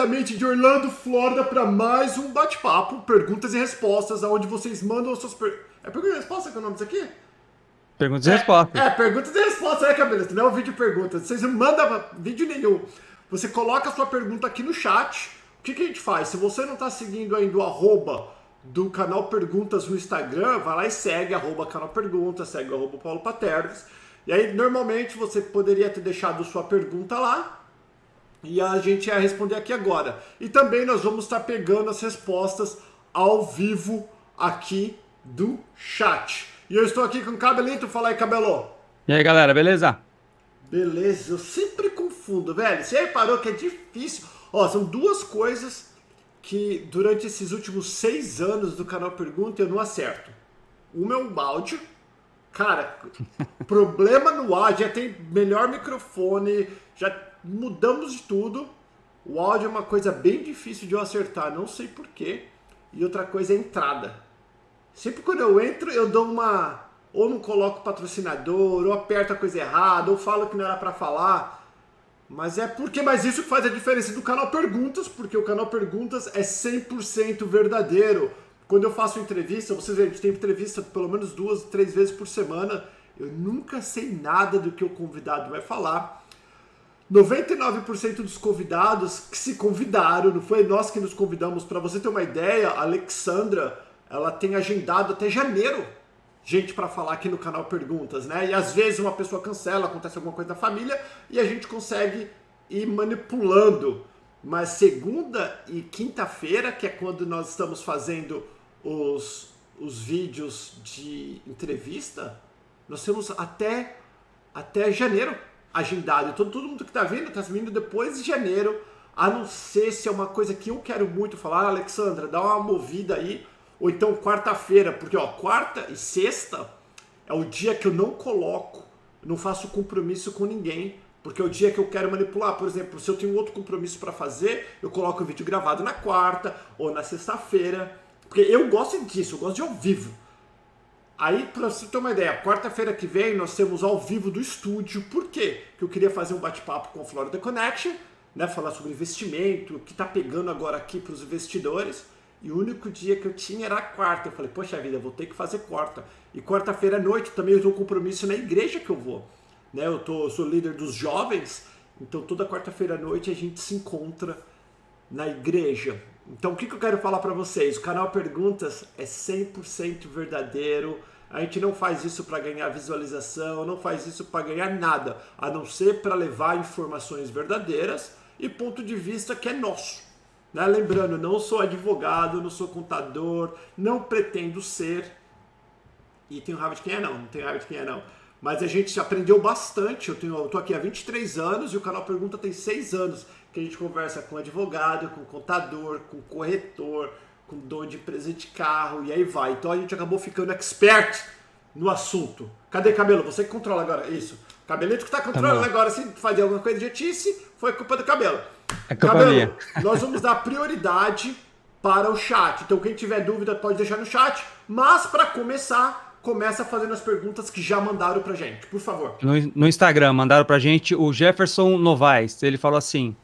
Diretamente de Orlando, Flórida, para mais um bate-papo, perguntas e respostas, onde vocês mandam as suas perguntas. É pergunta e resposta que é o nome disso aqui? Perguntas e respostas. É, é, perguntas e respostas, né, Cabelito? Não é um vídeo de perguntas. Vocês não mandam vídeo nenhum. Você coloca a sua pergunta aqui no chat. O que, que a gente faz? Se você não está seguindo ainda o arroba do canal Perguntas no Instagram, vai lá e segue arroba canal Perguntas, segue arroba Paulo Paternos. E aí, normalmente, você poderia ter deixado sua pergunta lá, e a gente ia responder aqui agora. E também nós vamos estar pegando as respostas ao vivo aqui do chat. E eu estou aqui com o Cabelito. Fala aí, Cabelo. E aí, galera, beleza? Beleza, eu sempre confundo, velho. Você reparou que é difícil. Ó, são duas coisas que durante esses últimos seis anos do canal Pergunta eu não acerto. Uma é o áudio. Cara, problema no áudio, já tem melhor microfone, já mudamos de tudo. O áudio é uma coisa bem difícil de eu acertar, não sei porquê. E outra coisa é a entrada. Sempre quando eu entro, eu dou uma. Ou não coloco patrocinador, ou aperto a coisa errada, ou falo que não era para falar. Mas é porque, mas isso faz a diferença do canal Perguntas, porque o canal Perguntas é 100% verdadeiro. Quando eu faço entrevista, vocês veem, a gente tem entrevista pelo menos duas, três vezes por semana. Eu nunca sei nada do que o convidado vai falar. 99% dos convidados que se convidaram, não foi nós que nos convidamos. Para você ter uma ideia, a Alexandra, ela tem agendado até janeiro gente para falar aqui no canal Perguntas, né? E às vezes uma pessoa cancela, acontece alguma coisa na família e a gente consegue ir manipulando. Mas segunda e quinta-feira, que é quando nós estamos fazendo os, os vídeos de entrevista, nós temos até, até janeiro agendado. Então todo mundo que está vindo, está vindo depois de janeiro, a não ser se é uma coisa que eu quero muito falar, Alexandra, dá uma movida aí, ou então quarta-feira, porque ó, quarta e sexta é o dia que eu não coloco, não faço compromisso com ninguém, porque é o dia que eu quero manipular. Por exemplo, se eu tenho outro compromisso para fazer, eu coloco o vídeo gravado na quarta ou na sexta-feira, porque eu gosto disso, eu gosto de ao vivo. Aí, para você ter uma ideia, quarta-feira que vem nós temos ao vivo do estúdio. Por quê? Porque eu queria fazer um bate-papo com a Florida Connection, né, falar sobre investimento, o que está pegando agora aqui para os investidores. E o único dia que eu tinha era a quarta. Eu falei, poxa vida, vou ter que fazer quarta. E quarta-feira à noite também eu tenho um compromisso na igreja que eu vou. Né, eu, tô, eu sou líder dos jovens, então toda quarta-feira à noite a gente se encontra na igreja. Então o que, que eu quero falar para vocês? O canal Perguntas é 100% verdadeiro a gente não faz isso para ganhar visualização, não faz isso para ganhar nada, a não ser para levar informações verdadeiras e ponto de vista que é nosso. Né? Lembrando, não sou advogado, não sou contador, não pretendo ser. E tenho raiva de quem é não, não tenho raiva de quem é não. Mas a gente aprendeu bastante. Eu, tô aqui há 23 anos e o canal Pergunta tem 6 anos que a gente conversa com advogado, com contador, com corretor, com dono de empresa de carro e aí vai. Então a gente acabou ficando expert no assunto. Cadê Cabelo? Você que controla agora isso. Cabelito que está controlando tá agora. Se fazer alguma coisa de idiotice, foi culpa do cabelo. É culpa cabelo, minha. nós vamos dar prioridade para o chat. Então quem tiver dúvida pode deixar no chat. Mas para começar, começa fazendo as perguntas que já mandaram pra gente, por favor. No, no Instagram mandaram pra gente o Jefferson Novaes. Ele falou assim: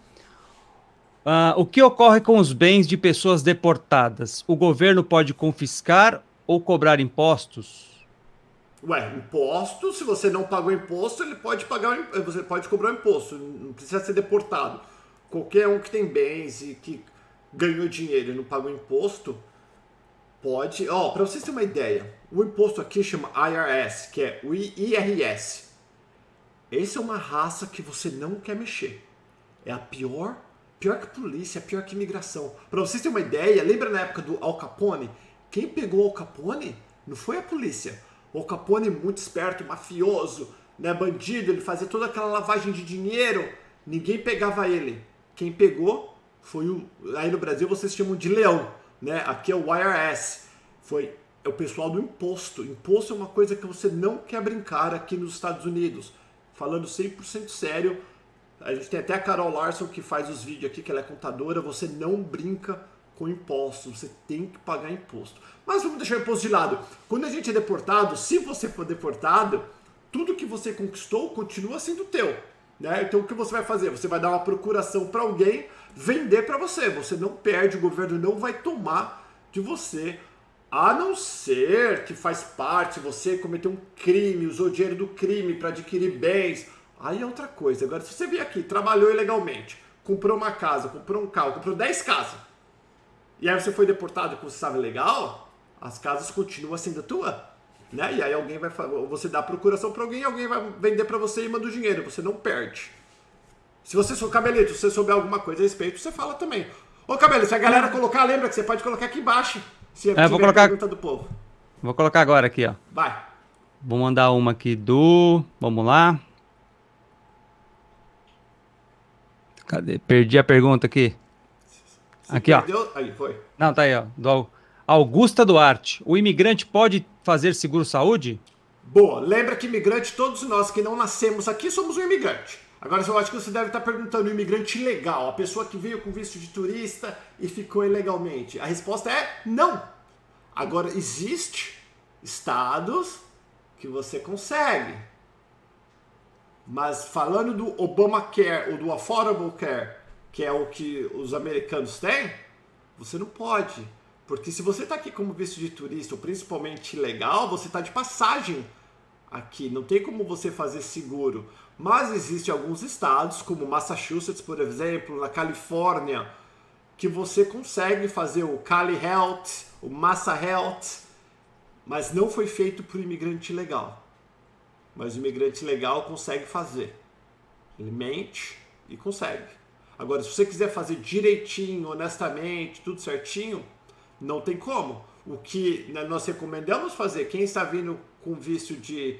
Uh, o que ocorre com os bens de pessoas deportadas? O governo pode confiscar ou cobrar impostos? Ué, imposto, se você não pagou imposto, ele pode pagar, você pode cobrar imposto, não precisa ser deportado. Qualquer um que tem bens e que ganhou dinheiro e não pagou imposto, pode. Ó, oh, para vocês terem uma ideia, o imposto aqui chama IRS, que é o IRS. Esse é uma raça que você não quer mexer. É a pior Pior que polícia, pior que imigração. Para vocês terem uma ideia, lembra na época do Al Capone? Quem pegou Al Capone não foi a polícia. O Al Capone, muito esperto, mafioso, né, bandido, ele fazia toda aquela lavagem de dinheiro, ninguém pegava ele. Quem pegou foi o. Aí no Brasil vocês chamam de leão, né? Aqui é o IRS. Foi é o pessoal do imposto. Imposto é uma coisa que você não quer brincar aqui nos Estados Unidos. Falando 100% sério, a gente tem até a Carol Larson que faz os vídeos aqui, que ela é contadora. Você não brinca com impostos, você tem que pagar imposto. Mas vamos deixar o imposto de lado. Quando a gente é deportado, se você for deportado, tudo que você conquistou continua sendo teu. Né? Então o que você vai fazer? Você vai dar uma procuração para alguém vender para você. Você não perde, o governo não vai tomar de você, a não ser que faz parte, você cometeu um crime, usou dinheiro do crime para adquirir bens. Aí é outra coisa. Agora, se você vier aqui, trabalhou ilegalmente, comprou uma casa, comprou um carro, comprou 10 casas, e aí você foi deportado porque você estava legal, as casas continuam sendo tua. Né? E aí alguém vai você dá procuração para alguém, alguém vai vender para você e manda o dinheiro, você não perde. Se você sou cabelito, se você souber alguma coisa a respeito, você fala também. Ô cabelo, se a galera colocar, lembra que você pode colocar aqui embaixo. Se é, vou colocar pergunta do povo. Vou colocar agora aqui, ó. Vai. Vou mandar uma aqui do, vamos lá. Cadê? Perdi a pergunta aqui. Se aqui, perdeu... ó. Aí, foi. Não, tá aí, ó. Do Augusta Duarte. O imigrante pode fazer seguro-saúde? Boa. Lembra que imigrante, todos nós que não nascemos aqui, somos um imigrante. Agora, eu acho que você deve estar perguntando, o imigrante legal, a pessoa que veio com visto de turista e ficou ilegalmente. A resposta é não. Agora, existe estados que você consegue. Mas falando do Obamacare ou do Affordable Care, que é o que os americanos têm, você não pode. Porque se você está aqui como visto de turista, ou principalmente legal, você está de passagem aqui. Não tem como você fazer seguro. Mas existem alguns estados, como Massachusetts, por exemplo, na Califórnia, que você consegue fazer o Cali Health, o Massa Health, mas não foi feito para o imigrante legal. Mas o imigrante legal consegue fazer. Ele mente e consegue. Agora, se você quiser fazer direitinho, honestamente, tudo certinho, não tem como. O que nós recomendamos fazer, quem está vindo com visto de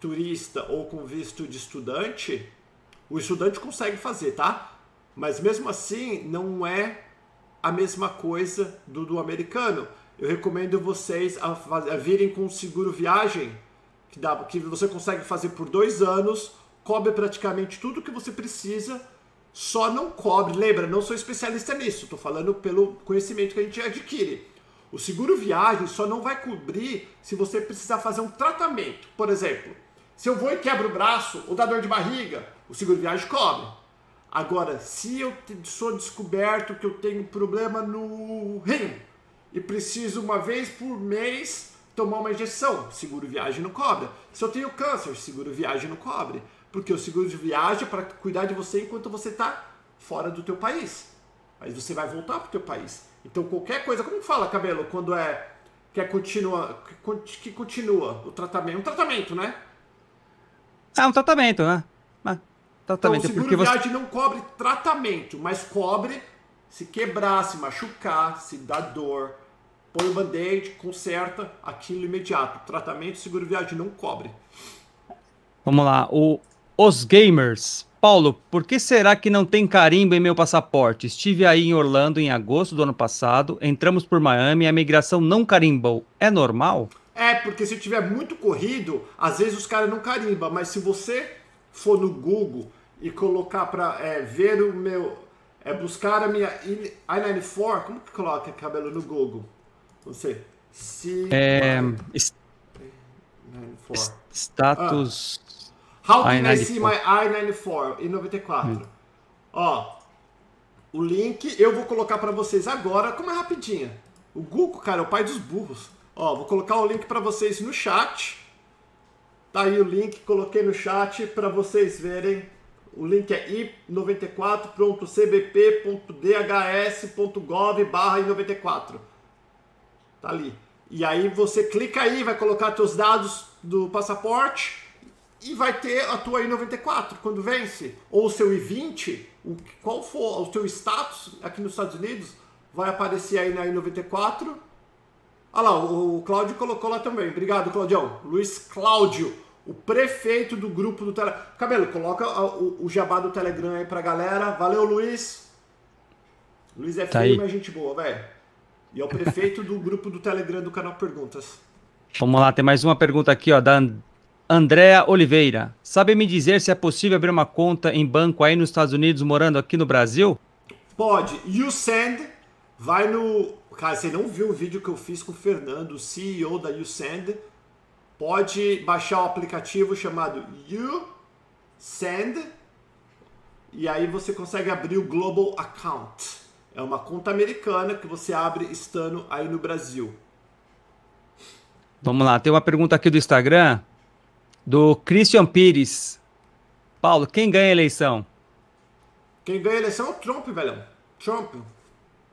turista ou com visto de estudante, o estudante consegue fazer, tá? Mas mesmo assim, não é a mesma coisa do, do americano. Eu recomendo vocês a, a virem com seguro viagem, que, dá, que você consegue fazer por dois anos, cobre praticamente tudo que você precisa, só não cobre. Lembra, não sou especialista nisso, estou falando pelo conhecimento que a gente adquire. O seguro viagem só não vai cobrir se você precisar fazer um tratamento. Por exemplo, se eu vou e quebro o braço ou dá dor de barriga, o seguro viagem cobre. Agora, se eu sou descoberto que eu tenho problema no rim e preciso uma vez por mês tomar uma injeção, seguro viagem não cobre. Se eu tenho câncer, seguro viagem não cobre, porque o seguro de viagem é para cuidar de você enquanto você está fora do teu país. Mas você vai voltar para o teu país. Então qualquer coisa, como fala cabelo, quando é que é continua, que continua o tratamento, um tratamento, né? É um tratamento, né? É, tratamento. Então, o seguro viagem você... não cobre tratamento, mas cobre se quebrar, se machucar, se dar dor. Põe o band-aid, conserta aquilo imediato. Tratamento, seguro viagem não cobre. Vamos lá. O, os gamers. Paulo, por que será que não tem carimbo em meu passaporte? Estive aí em Orlando em agosto do ano passado, entramos por Miami e a migração não carimbou. É normal? É, porque se tiver muito corrido, às vezes os caras não carimbam, mas se você for no Google e colocar para é, ver o meu. É, buscar a minha I-94, como que coloca cabelo no Google? Você. Se. É. Status. Ah. How can I, I see my I-94 em 94? Hum. Ó, o link eu vou colocar para vocês agora, como é rapidinho. O Google, cara, é o pai dos burros. Ó, vou colocar o link para vocês no chat. Tá aí o link, coloquei no chat para vocês verem. O link é i94.cbp.dhs.gov i94. Tá ali. E aí você clica aí, vai colocar seus dados do passaporte e vai ter a tua I-94 quando vence. Ou o seu I-20, qual for o seu status aqui nos Estados Unidos, vai aparecer aí na I-94 Olha lá, o, Cláudio colocou lá também. Obrigado, Claudião. Luiz Cláudio, o prefeito do grupo do Telegram. Cabelo, coloca o, o, jabá do Telegram aí pra galera. Valeu, Luiz. Luiz é tá filho, mas gente boa, velho. E é o prefeito do grupo do Telegram do canal Perguntas. Vamos lá, tem mais uma pergunta aqui, ó, da Andréa Oliveira. Sabe me dizer se é possível abrir uma conta em banco aí nos Estados Unidos, morando aqui no Brasil? Pode. You send, vai no Cara, você não viu o vídeo que eu fiz com o Fernando, o CEO da YouSend? Pode baixar o aplicativo chamado YouSend e aí você consegue abrir o Global Account. É uma conta americana que você abre estando aí no Brasil. Vamos lá, tem uma pergunta aqui do Instagram do Christian Pires. Paulo, quem ganha a eleição? Quem ganha a eleição é o Trump, velho. Trump.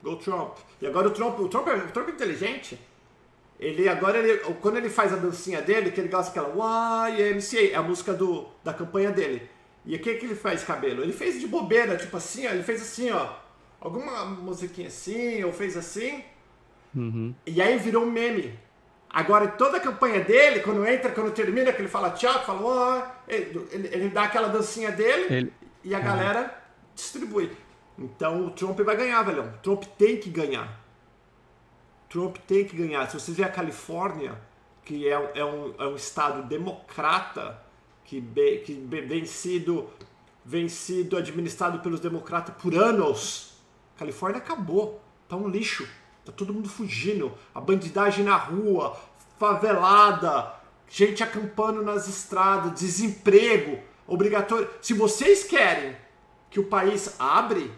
Go Trump. E agora o Trump, o Trump, é, o Trump é inteligente. Ele agora, ele, quando ele faz a dancinha dele, que ele gosta aquela YMCA, é a música do, da campanha dele. E o que, que ele faz cabelo? Ele fez de bobeira, tipo assim, ó, ele fez assim, ó. Alguma musiquinha assim, ou fez assim. Uhum. E aí virou um meme. Agora, toda a campanha dele, quando entra, quando termina, que ele fala tchau, fala, oh, ele, ele, dá aquela dancinha dele ele... e a galera uhum. distribui. Então o Trump vai ganhar, velho. O Trump tem que ganhar. Trump tem que ganhar. Se vocês ver a Califórnia, que é, é, um, é um estado democrata, que, be, que vem sido, vem sido administrado pelos democratas por anos, a Califórnia acabou. Tá um lixo. Tá todo mundo fugindo. A bandidagem na rua, favelada, gente acampando nas estradas, desemprego, obrigatório. Se vocês querem que o país abre,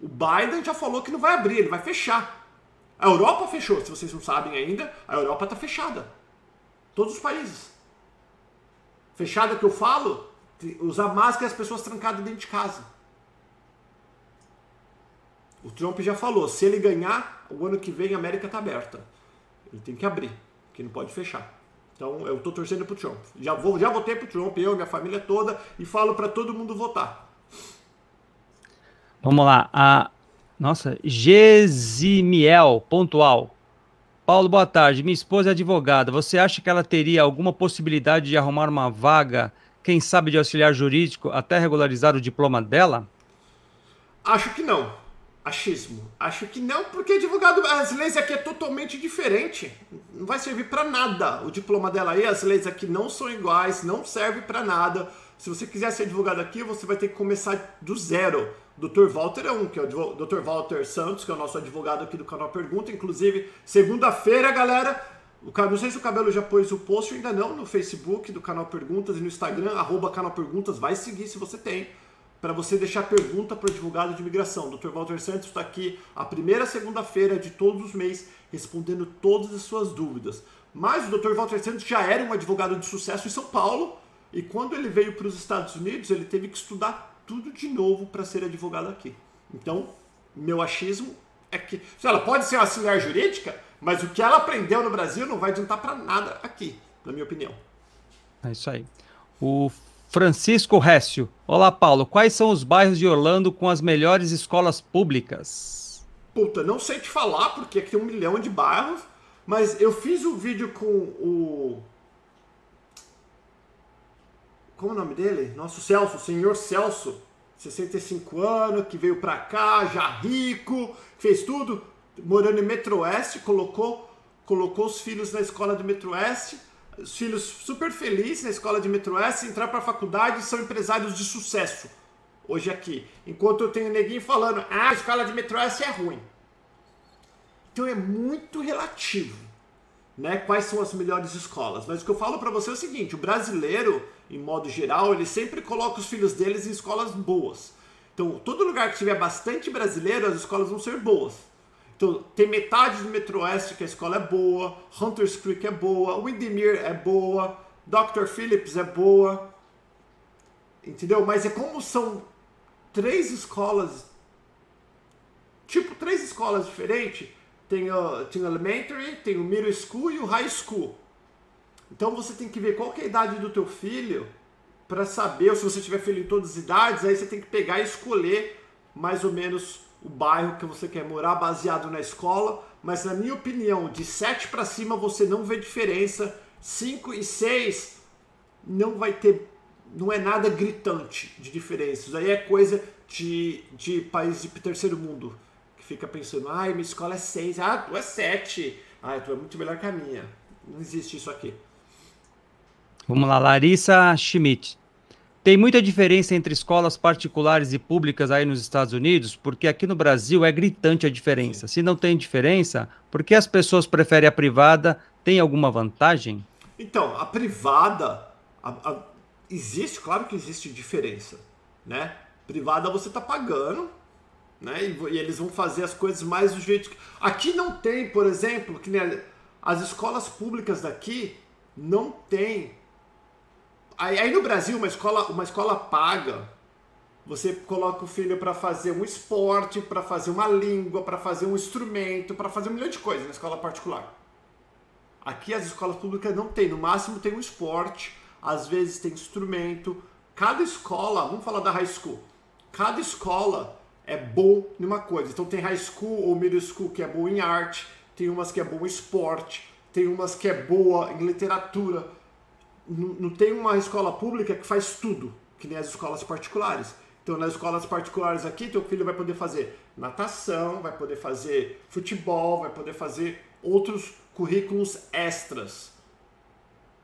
o Biden já falou que não vai abrir, ele vai fechar. A Europa fechou, se vocês não sabem ainda, a Europa está fechada. Todos os países. Fechada que eu falo, usar máscara e as pessoas trancadas dentro de casa. O Trump já falou, se ele ganhar, o ano que vem a América está aberta. Ele tem que abrir, que não pode fechar. Então eu estou torcendo para o Trump. Já, vou, já votei para o Trump, eu, minha família toda, e falo para todo mundo votar. Vamos lá. A, nossa, Gesimiel, pontual. Paulo, boa tarde. Minha esposa é advogada. Você acha que ela teria alguma possibilidade de arrumar uma vaga, quem sabe de auxiliar jurídico, até regularizar o diploma dela? Acho que não. Achismo. Acho que não, porque advogado, as leis aqui é totalmente diferente. Não vai servir para nada. O diploma dela aí, as leis aqui não são iguais, não serve para nada. Se você quiser ser advogado aqui, você vai ter que começar do zero. Dr. Walter é um, que é o Dr. Walter Santos, que é o nosso advogado aqui do canal Pergunta. Inclusive, segunda-feira, galera, o, não sei se o Cabelo já pôs o post, ainda não, no Facebook do canal Perguntas e no Instagram, arroba canal Perguntas, vai seguir se você tem, para você deixar pergunta para o advogado de imigração. Dr. Walter Santos está aqui a primeira segunda-feira de todos os meses, respondendo todas as suas dúvidas. Mas o Dr. Walter Santos já era um advogado de sucesso em São Paulo, e quando ele veio para os Estados Unidos, ele teve que estudar tudo de novo para ser advogado aqui. Então, meu achismo é que ela pode ser uma auxiliar jurídica, mas o que ela aprendeu no Brasil não vai adiantar para nada aqui, na minha opinião. É isso aí. O Francisco Récio. Olá, Paulo. Quais são os bairros de Orlando com as melhores escolas públicas? Puta, não sei te falar, porque aqui tem um milhão de bairros, mas eu fiz um vídeo com o como é o nome dele? Nosso Celso, senhor Celso, 65 anos, que veio pra cá, já rico, fez tudo, morando em Metro Oeste, colocou, colocou os filhos na escola de Metro Oeste, os filhos super felizes na escola de Metro Oeste, entrar pra faculdade e são empresários de sucesso hoje aqui. Enquanto eu tenho neguinho falando, ah, a escola de Metro Oeste é ruim. Então é muito relativo né, quais são as melhores escolas. Mas o que eu falo para você é o seguinte: o brasileiro, em modo geral, ele sempre coloca os filhos deles em escolas boas. Então, todo lugar que tiver bastante brasileiro, as escolas vão ser boas. Então, tem metade do Metro Oeste que a escola é boa, Hunters Creek é boa, Windermere é boa, Dr. Phillips é boa. Entendeu? Mas é como são três escolas, tipo, três escolas diferentes, tem o, tem o elementary, tem o middle school e o high school. Então você tem que ver qual é a idade do teu filho para saber, ou se você tiver filho em todas as idades, aí você tem que pegar e escolher mais ou menos o bairro que você quer morar baseado na escola, mas na minha opinião, de 7 para cima você não vê diferença, 5 e 6 não vai ter, não é nada gritante de diferença, isso aí é coisa de, de país de terceiro mundo fica pensando, ai, minha escola é 6, ah, tu é 7, ah, tu é muito melhor que a minha. Não existe isso aqui. Vamos lá, Larissa Schmidt. Tem muita diferença entre escolas particulares e públicas aí nos Estados Unidos, porque aqui no Brasil é gritante a diferença. Se não tem diferença, por que as pessoas preferem a privada? Tem alguma vantagem? Então, a privada, a, a, existe, claro que existe diferença, né? Privada você está pagando, né? E, e, eles vão fazer as coisas mais do jeito que. Aqui não tem, por exemplo, que as escolas públicas daqui não tem. Aí, aí no Brasil, uma escola, uma escola paga. Você coloca o filho para fazer um esporte, para fazer uma língua, para fazer um instrumento, para fazer um milhão de coisas na escola particular. Aqui as escolas públicas não tem, no máximo tem um esporte, às vezes tem instrumento. Cada escola, vamos falar da high school, cada escola é bom em uma coisa. Então tem high school ou middle school que é bom em arte, tem umas que é bom em esporte, tem umas que é boa em literatura. Não, tem uma escola pública que faz tudo, que nem as escolas particulares. Então, nas escolas particulares aqui, teu filho vai poder fazer natação, vai poder fazer futebol, vai poder fazer outros currículos extras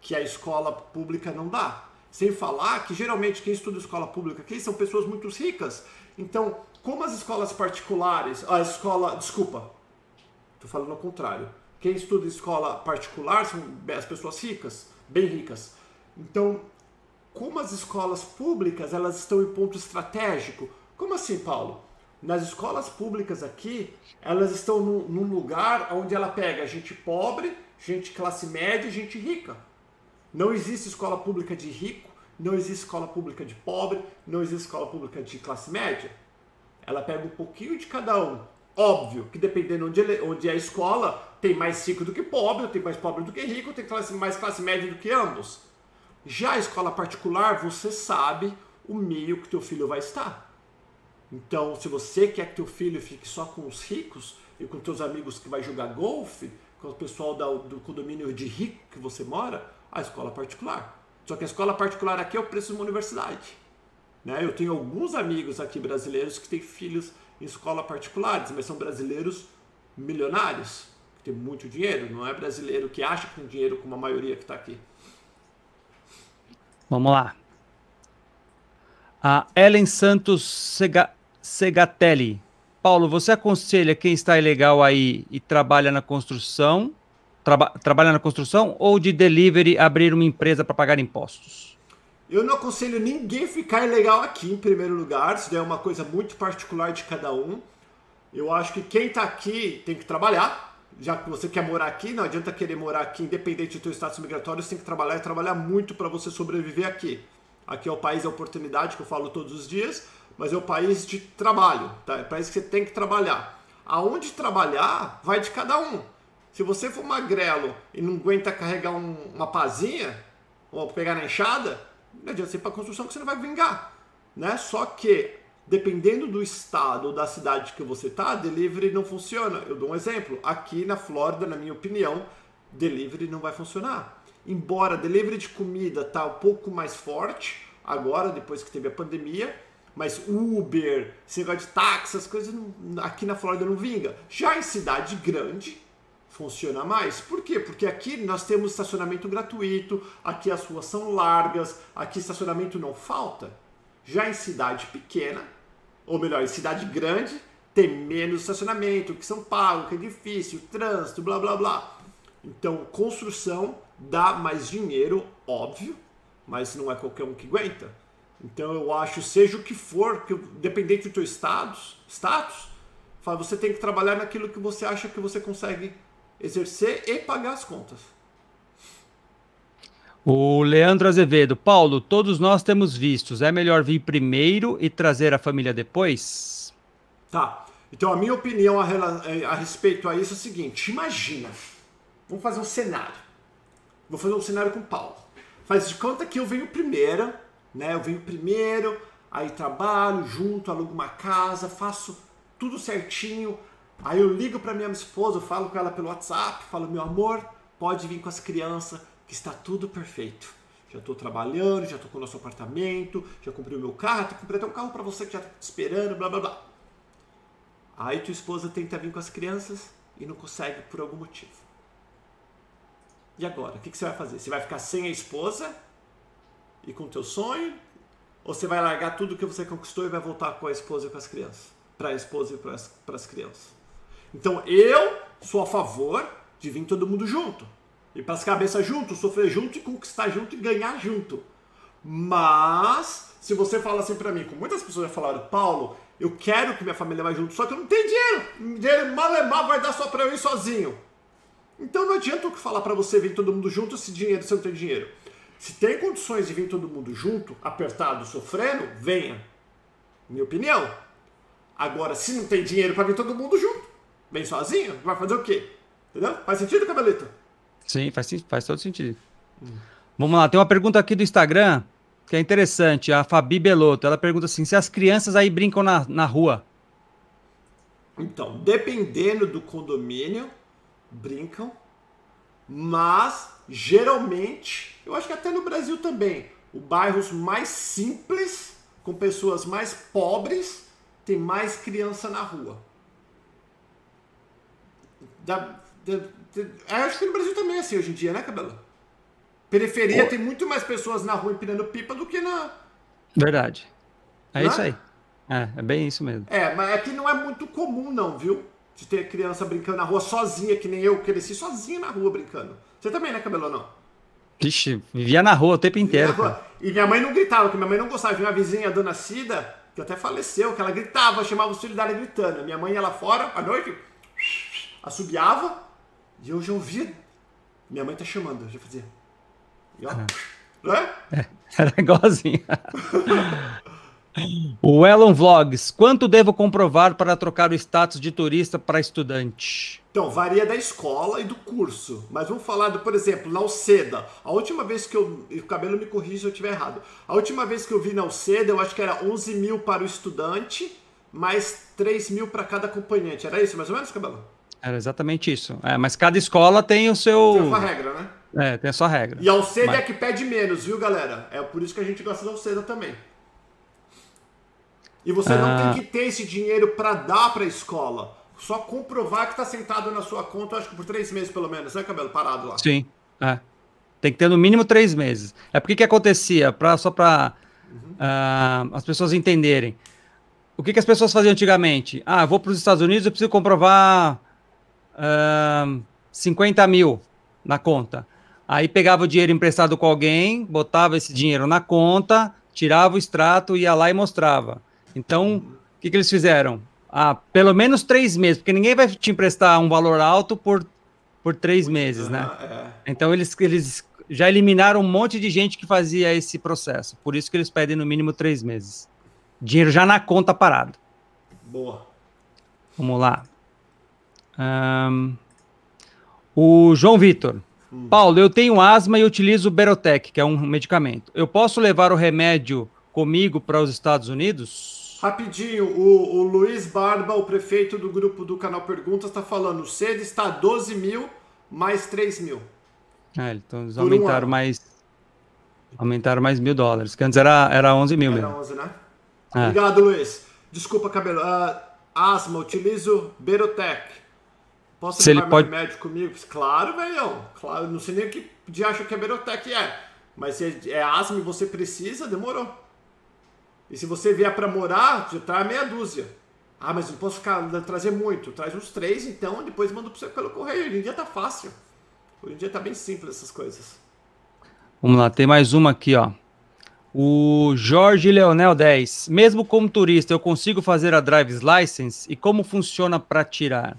que a escola pública não dá. Sem falar que geralmente quem estuda escola pública aqui são pessoas muito ricas. Então, como as escolas particulares, a escola, desculpa, estou falando ao contrário. Quem estuda escola particular são as pessoas ricas, bem ricas. Então, como as escolas públicas elas estão em ponto estratégico? Como assim, Paulo? nas escolas públicas aqui, elas estão num, num lugar onde ela pega gente pobre, gente classe média e gente rica. Não existe escola pública de rico, não existe escola pública de pobre, não existe escola pública de classe média. Ela pega um pouquinho de cada um. Óbvio que dependendo onde, ele, onde é a escola, tem mais rico do que pobre, tem mais pobre do que rico, tem classe, mais classe média do que ambos. Já a escola particular, você sabe o meio que teu filho vai estar. Então, se você quer que teu filho fique só com os ricos e com teus amigos que vai jogar golfe, com o pessoal do condomínio de rico que você mora, a escola particular. Só que a escola particular aqui é o preço de uma universidade. Né? Eu tenho alguns amigos aqui brasileiros que têm filhos em escola particulares, mas são brasileiros milionários, que têm muito dinheiro. Não é brasileiro que acha que tem dinheiro como a maioria que está aqui. Vamos lá. A Ellen Santos Sega, Segatelli. Paulo, você aconselha quem está ilegal aí e trabalha na construção, traba, trabalha na construção ou de delivery abrir uma empresa para pagar impostos? Eu não aconselho ninguém ficar ilegal aqui, em primeiro lugar. Isso é uma coisa muito particular de cada um. Eu acho que quem está aqui tem que trabalhar. Já que você quer morar aqui, não adianta querer morar aqui, independente do seu status migratório, você tem que trabalhar e trabalhar muito para você sobreviver aqui. Aqui é o país da oportunidade que eu falo todos os dias, mas é o país de trabalho, tá? É o país que você tem que trabalhar. Aonde trabalhar vai de cada um. Se você for magrelo e não aguenta carregar um, uma pazinha ou pegar na enxada, não adianta você ir para construção que você não vai vingar, né? Só que dependendo do estado ou da cidade que você tá, delivery não funciona. Eu dou um exemplo. Aqui na Flórida, na minha opinião, delivery não vai funcionar embora delivery de comida tá um pouco mais forte agora, depois que teve a pandemia, mas Uber, esse negócio de táxi, as coisas aqui na Flórida não vinga. Já em cidade grande, funciona mais. Por quê? Porque aqui nós temos estacionamento gratuito, aqui as ruas são largas, aqui estacionamento não falta. Já em cidade pequena, ou melhor, em cidade grande, tem menos estacionamento, que são pagos, que é difícil, trânsito, blá blá blá. Então, construção dá mais dinheiro, óbvio, mas não é qualquer um que aguenta. Então eu acho, seja o que for, que, dependente do teu status, status, você tem que trabalhar naquilo que você acha que você consegue exercer e pagar as contas. O Leandro Azevedo, Paulo, todos nós temos vistos. É melhor vir primeiro e trazer a família depois? Tá. Então a minha opinião a, a respeito a isso é o seguinte: imagina, vamos fazer um cenário. Vou fazer um cenário com o Paulo. Faz de conta que eu venho primeiro, né? Eu venho primeiro, aí trabalho junto, alugo uma casa, faço tudo certinho. Aí eu ligo para minha esposa, falo com ela pelo WhatsApp, falo: "Meu amor, pode vir com as crianças, que está tudo perfeito. Já estou trabalhando, já estou com o nosso apartamento, já comprei o meu carro, comprei até um carro para você que já está te esperando, blá blá blá. Aí tua esposa tenta vir com as crianças e não consegue por algum motivo. E agora? O que, você vai fazer? Você vai ficar sem a esposa e com o teu sonho? Ou você vai largar tudo que você conquistou e vai voltar com a esposa e com as crianças? Para a esposa e para as crianças. Então eu sou a favor de vir todo mundo junto. E para as cabeças junto, sofrer junto e conquistar junto e ganhar junto. Mas, se você fala assim pra mim, como muitas pessoas já falaram, Paulo, eu quero que minha família vá junto, só que eu não tenho dinheiro. Dinheiro malemar vai dar só pra eu ir sozinho. Então não adianta eu falar para você vir todo mundo junto se dinheiro você não tem dinheiro. Se tem condições de vir todo mundo junto, apertado, sofrendo, venha. Minha opinião. Agora, se não tem dinheiro para vir todo mundo junto, vem sozinho, vai fazer o quê? Entendeu? Faz sentido, Cabelito? Sim, faz, faz todo sentido. Hum. Vamos lá, tem uma pergunta aqui do Instagram que é interessante. A Fabi Belotto, ela pergunta assim: se as crianças aí brincam na, na rua? Então, dependendo do condomínio, brincam, mas geralmente, eu acho que até no Brasil também, os bairros mais simples, com pessoas mais pobres, tem mais criança na rua. Da, da, da, acho que no Brasil também é assim hoje em dia, né, Cabelo? Periferia tem muito mais pessoas na rua empinando pipa do que na. Verdade. É não isso é? aí. É, é bem isso mesmo. É, mas aqui não é muito comum, não, viu? de ter criança brincando na rua sozinha, que nem eu cresci sozinho na rua brincando. Você também, né, Cabelo, não? Vixe, vivia na rua o tempo inteiro. E minha mãe não gritava, porque minha mãe não gostava. Tinha uma vizinha, a dona Cida, que até faleceu, que ela gritava, chamava os filhos dela gritando. Minha mãe ia lá fora, à noite, assobiava, e eu já ouvia. Minha mãe tá chamando, já fazia. E ó, é. É, era igualzinho. O Elon Vlogs, quanto devo comprovar para trocar o status de turista para estudante? Então, varia da escola e do curso. Mas vamos falar, do, por exemplo, na Alceda. A última vez que eu. O cabelo me corrija se eu estiver errado. A última vez que eu vi na Alceda, eu acho que era 11 mil para o estudante, mais 3 mil para cada acompanhante. Era isso, mais ou menos, cabelo? Era exatamente isso. É, mas cada escola tem o seu. Tem a sua regra, né? É, tem a sua regra. E a Alceda mas... é que pede menos, viu, galera? É por isso que a gente gosta da Alceda também. E você ah. não tem ah. que ter esse dinheiro para dar para a escola. Só comprovar que está sentado na sua conta, acho que por três meses pelo menos, né, cabelo parado lá? Sim. É. Tem que ter no mínimo três meses. É porque que acontecia, pra, só para uhum. uh, as pessoas entenderem. O que, que as pessoas faziam antigamente? Ah, vou para os Estados Unidos, eu preciso comprovar uh, 50 mil na conta. Aí pegava o dinheiro emprestado com alguém, botava esse dinheiro na conta, tirava o extrato, ia lá e mostrava. Então, o que, que eles fizeram? Ah, pelo menos três meses, porque ninguém vai te emprestar um valor alto por, por três meses, né? É. Então, eles, eles já eliminaram um monte de gente que fazia esse processo. Por isso que eles pedem no mínimo três meses. Dinheiro já na conta parado. Boa. Vamos lá. Um, o João Vitor. Hum. Paulo, eu tenho asma e utilizo o Berotec, que é um medicamento. Eu posso levar o remédio comigo para os Estados Unidos? Rapidinho, o, o Luiz Barba, o prefeito do grupo do canal Perguntas, está falando: o CED está 12 mil mais 3 mil. É, então eles aumentaram um mais. Aumentaram mais mil dólares, que antes era, era 11 mil era mesmo. 11, né? É. Obrigado, Luiz. Desculpa, cabelo. Uh, asma, utilizo Berotec. Posso Se levar ele pode... médico comigo? Claro, velho. Claro, não sei nem o que de acha que a Berotec é. Mas se é asma e você precisa, demorou. E se você vier para morar, já tá meia dúzia. Ah, mas não posso ficar, trazer muito. Traz uns três, então, depois manda você pelo correio. Hoje em dia tá fácil. Hoje em dia tá bem simples essas coisas. Vamos lá, tem mais uma aqui, ó. O Jorge Leonel 10. Mesmo como turista, eu consigo fazer a driver's license? E como funciona para tirar?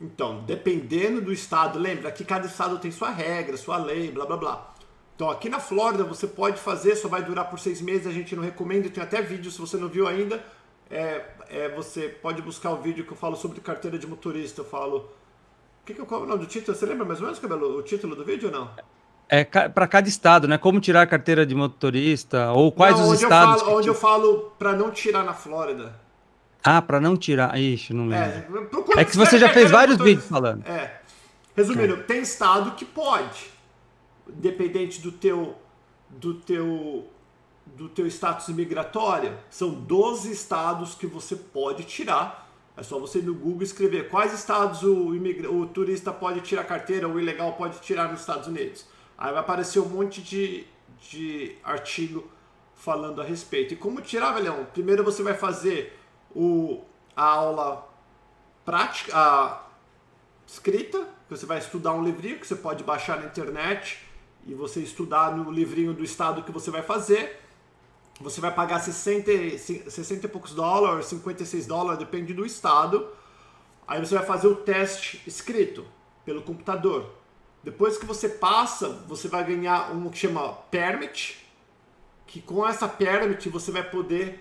Então, dependendo do estado, lembra que cada estado tem sua regra, sua lei, blá blá blá. Então aqui na Flórida você pode fazer, só vai durar por seis meses, a gente não recomenda, tem até vídeo se você não viu ainda. É, é, você pode buscar o vídeo que eu falo sobre carteira de motorista, eu falo. O que, que é o nome do título? Você lembra mais ou menos, Cabelo, o título do vídeo ou não? É para cada estado, né? Como tirar a carteira de motorista ou quais não, os estados. Eu falo, onde eu falo para não tirar na Flórida. Ah, para não tirar. Ixi, não lembro. É, é que você já fez vários vídeos falando. É. Resumindo, é. tem estado que pode dependente do teu do teu do teu status imigratório, são 12 estados que você pode tirar. É só você ir no Google escrever quais estados o, imigra o turista pode tirar carteira, o ilegal pode tirar nos Estados Unidos. Aí vai aparecer um monte de, de artigo falando a respeito. E como tirar, velhão? Primeiro você vai fazer o, a aula prática, a escrita, você vai estudar um livrinho que você pode baixar na internet e você estudar no livrinho do estado que você vai fazer, você vai pagar 60, 60 e poucos dólares, 56 dólares, depende do estado. Aí você vai fazer o teste escrito pelo computador. Depois que você passa, você vai ganhar um que chama permit, que com essa permit você vai poder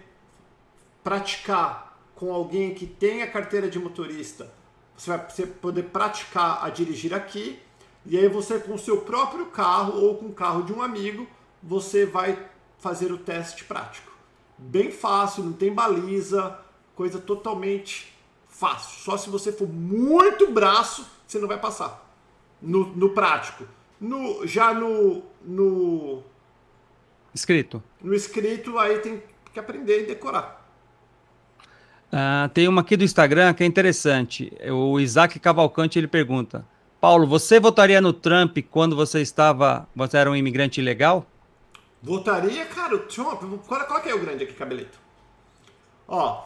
praticar com alguém que tem a carteira de motorista. Você vai poder praticar a dirigir aqui e aí você com o seu próprio carro ou com o carro de um amigo, você vai fazer o teste prático. Bem fácil, não tem baliza, coisa totalmente fácil. Só se você for muito braço, você não vai passar. No, no prático. No, já no, no. Escrito. No escrito, aí tem que aprender e decorar. Uh, tem uma aqui do Instagram que é interessante. O Isaac Cavalcante ele pergunta: Paulo, você votaria no Trump quando você estava. Você era um imigrante ilegal? Votaria, cara, o Trump. Qual, qual que é o grande aqui, cabelito? Ó,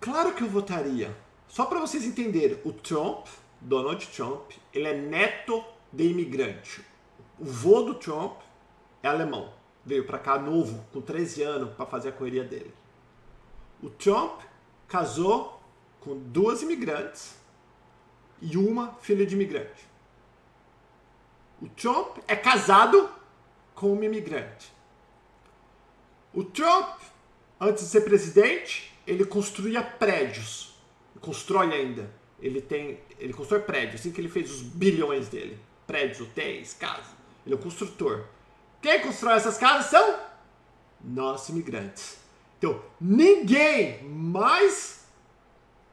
claro que eu votaria. Só para vocês entenderem, o Trump, Donald Trump, ele é neto de imigrante. O vô do Trump é alemão. Veio para cá novo, com 13 anos, para fazer a correria dele. O Trump casou com duas imigrantes e uma filha de imigrante. O Trump é casado com uma imigrante. O Trump, antes de ser presidente, ele construía prédios. Constrói ainda. Ele tem, ele constrói prédios, assim que ele fez os bilhões dele. Prédios, hotéis, casas. Ele é um construtor. Quem constrói essas casas são nós imigrantes. Então, ninguém mais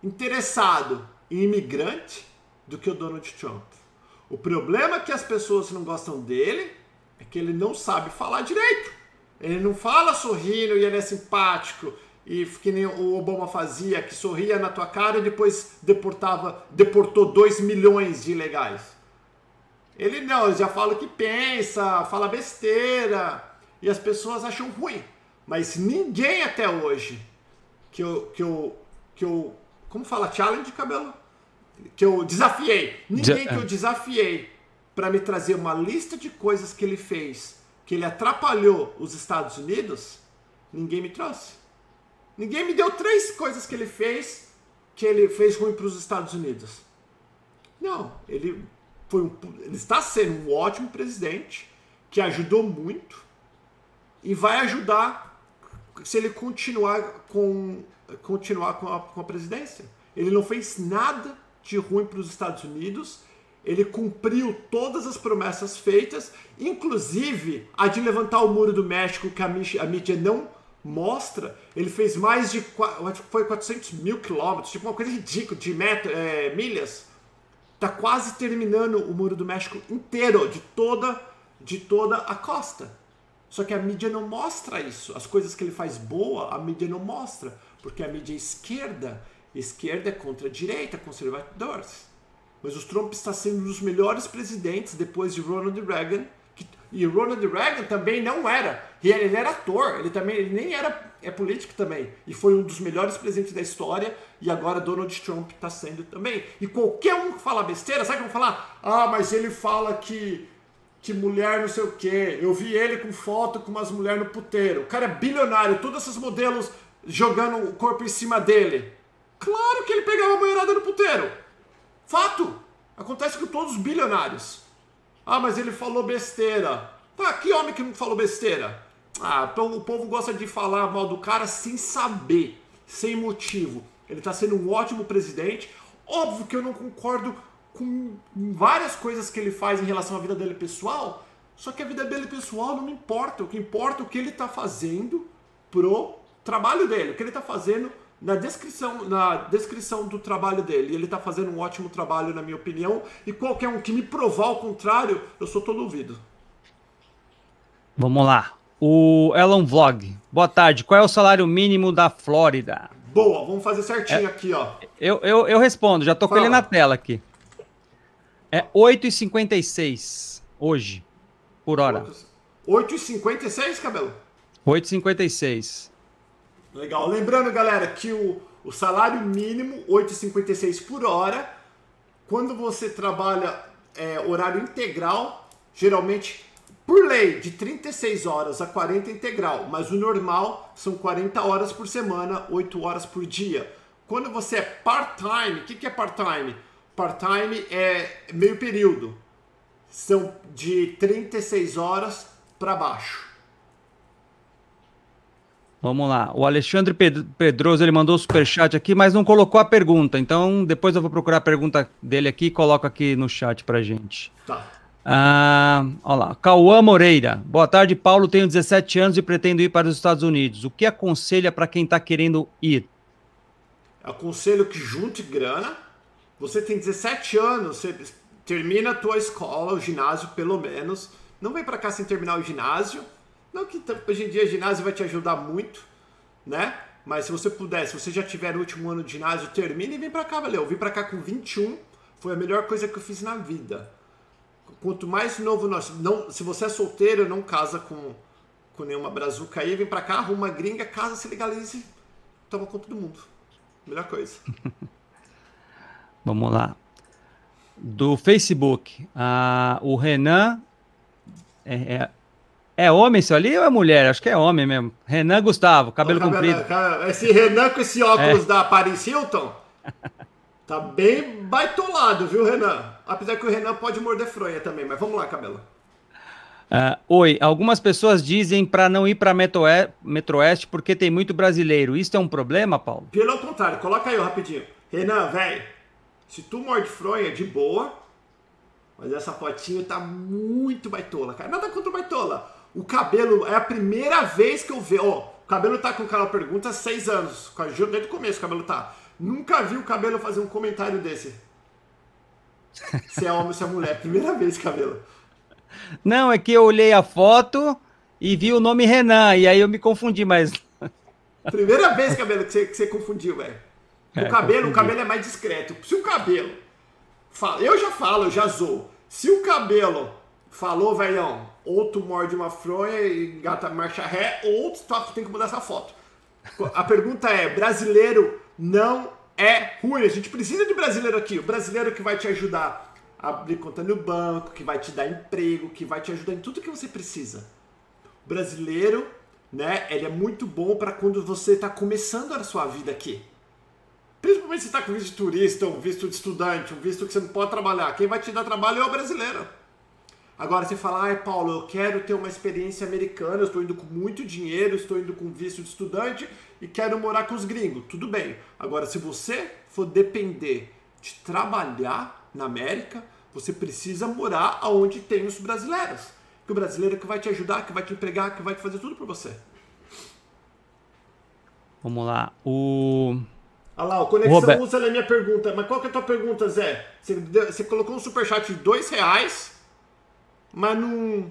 interessado em imigrante do que o Donald Trump. O problema é que as pessoas não gostam dele é que ele não sabe falar direito. Ele não fala sorrindo e ele é simpático e que nem o Obama fazia, que sorria na tua cara e depois deportava, deportou 2 milhões de ilegais. Ele não, ele já fala o que pensa, fala besteira e as pessoas acham ruim. Mas ninguém até hoje que eu que eu que eu como fala challenge cabelo que eu desafiei, ninguém que eu é. desafiei para me trazer uma lista de coisas que ele fez, que ele atrapalhou os Estados Unidos, ninguém me trouxe. Ninguém me deu três coisas que ele fez que ele fez ruim para os Estados Unidos. Não, ele foi um, ele está sendo um ótimo presidente que ajudou muito e vai ajudar se ele continuar com continuar com a, com a presidência. Ele não fez nada de ruim para os Estados Unidos. Ele cumpriu todas as promessas feitas, inclusive a de levantar o muro do México, que a mídia não mostra. Ele fez mais de foi 400 mil quilômetros, tipo uma coisa ridícula, de metro, é, milhas. Tá quase terminando o muro do México inteiro, de toda, de toda a costa. Só que a mídia não mostra isso. As coisas que ele faz boa, a mídia não mostra. Porque a mídia esquerda Esquerda é contra a direita, conservadores. Mas o Trump está sendo um dos melhores presidentes depois de Ronald Reagan. Que, e Ronald Reagan também não era. Ele, era ator, ele também ele nem era é político também. E foi um dos melhores presidentes da história. E agora Donald Trump está sendo também. E qualquer um que fala besteira, sabe que vão falar? Ah, mas ele fala que que mulher não sei o que. Eu vi ele com foto com umas mulheres no puteiro. O cara é bilionário, todos esses modelos jogando o corpo em cima dele. Claro que ele pegava a mulherada no puteiro. Fato. Acontece com todos os bilionários. Ah, mas ele falou besteira. Tá, que homem que não falou besteira? Ah, o povo gosta de falar mal do cara sem saber, sem motivo. Ele tá sendo um ótimo presidente. Óbvio que eu não concordo com várias coisas que ele faz em relação à vida dele pessoal. Só que a vida dele pessoal não me importa. O que importa é o que ele tá fazendo pro trabalho dele, o que ele tá fazendo na descrição, na descrição do trabalho dele. Ele está fazendo um ótimo trabalho, na minha opinião, e qualquer um que me provar o contrário, eu sou todo ouvido. Vamos lá. O Elon Vlog. Boa tarde. Qual é o salário mínimo da Flórida? Boa, vamos fazer certinho é, aqui, ó. Eu, eu, eu respondo, já tô Fala. com ele na tela aqui. É 8,56 hoje, por hora. 8,56, cabelo? 8,56. Legal. Lembrando, galera, que o, o salário mínimo, 8,56 por hora, quando você trabalha é, horário integral, geralmente por lei, de 36 horas a 40 integral, mas o normal são 40 horas por semana, 8 horas por dia. Quando você é part-time, o que, que é part-time? Part-time é meio período. São de 36 horas para baixo. Vamos lá. O Alexandre Pedroso ele mandou o superchat aqui, mas não colocou a pergunta. Então, depois eu vou procurar a pergunta dele aqui e coloco aqui no chat pra gente. Tá. Ah, olha lá. Cauã Moreira. Boa tarde, Paulo. Tenho 17 anos e pretendo ir para os Estados Unidos. O que aconselha para quem está querendo ir? Aconselho que junte grana. Você tem 17 anos, você termina a tua escola, o ginásio pelo menos. Não vem para cá sem terminar o ginásio não que hoje em dia ginásio vai te ajudar muito, né? Mas se você puder, se você já tiver o último ano de ginásio, termine e vem pra cá, valeu. Eu vim pra cá com 21, foi a melhor coisa que eu fiz na vida. Quanto mais novo nós. Não, se você é solteiro, não casa com, com nenhuma brazuca aí, vem pra cá, arruma uma gringa, casa, se legalize, toma conta do mundo. Melhor coisa. Vamos lá. Do Facebook, uh, o Renan é, é, é homem isso ali ou é mulher? Acho que é homem mesmo. Renan Gustavo, cabelo comprido. Esse Renan com esse óculos é. da Paris Hilton tá bem baitolado, viu, Renan? Apesar que o Renan pode morder fronha também, mas vamos lá, cabelo. Uh, oi, algumas pessoas dizem para não ir para Metroeste porque tem muito brasileiro. Isso é um problema, Paulo? Pelo contrário, coloca aí rapidinho. Renan, velho, se tu morde fronha de boa, mas essa fotinho tá muito baitola, cara. Nada contra o baitola. O cabelo é a primeira vez que eu vejo. Ó, o cabelo tá com o canal Pergunta há seis anos. Desde o começo o cabelo tá. Nunca vi o cabelo fazer um comentário desse. Se é homem ou se é mulher. Primeira vez, cabelo. Não, é que eu olhei a foto e vi o nome Renan. E aí eu me confundi, mas. Primeira vez, cabelo, que você, que você confundiu, velho. O é, cabelo, confundi. o cabelo é mais discreto. Se o cabelo. Fala, eu já falo, eu já zoo. Se o cabelo falou, velhão, ou tu morde uma fronha e engata marcha ré, ou tu tá, tem que mudar essa foto. A pergunta é: brasileiro não é ruim. A gente precisa de brasileiro aqui. O brasileiro que vai te ajudar a abrir conta no banco, que vai te dar emprego, que vai te ajudar em tudo que você precisa. O brasileiro, né, ele é muito bom para quando você está começando a sua vida aqui. Principalmente se está com visto de turista, um visto de estudante, um visto que você não pode trabalhar. Quem vai te dar trabalho é o brasileiro. Agora você fala, ai Paulo, eu quero ter uma experiência americana, eu estou indo com muito dinheiro, estou indo com visto de estudante e quero morar com os gringos. Tudo bem. Agora, se você for depender de trabalhar na América, você precisa morar aonde tem os brasileiros. Que o brasileiro é que vai te ajudar, que vai te empregar, que vai te fazer tudo por você. Vamos lá. O. Olha lá, o Conexão Robert... usa a minha pergunta. Mas qual que é a tua pergunta, Zé? Você, você colocou um superchat de dois reais mas não.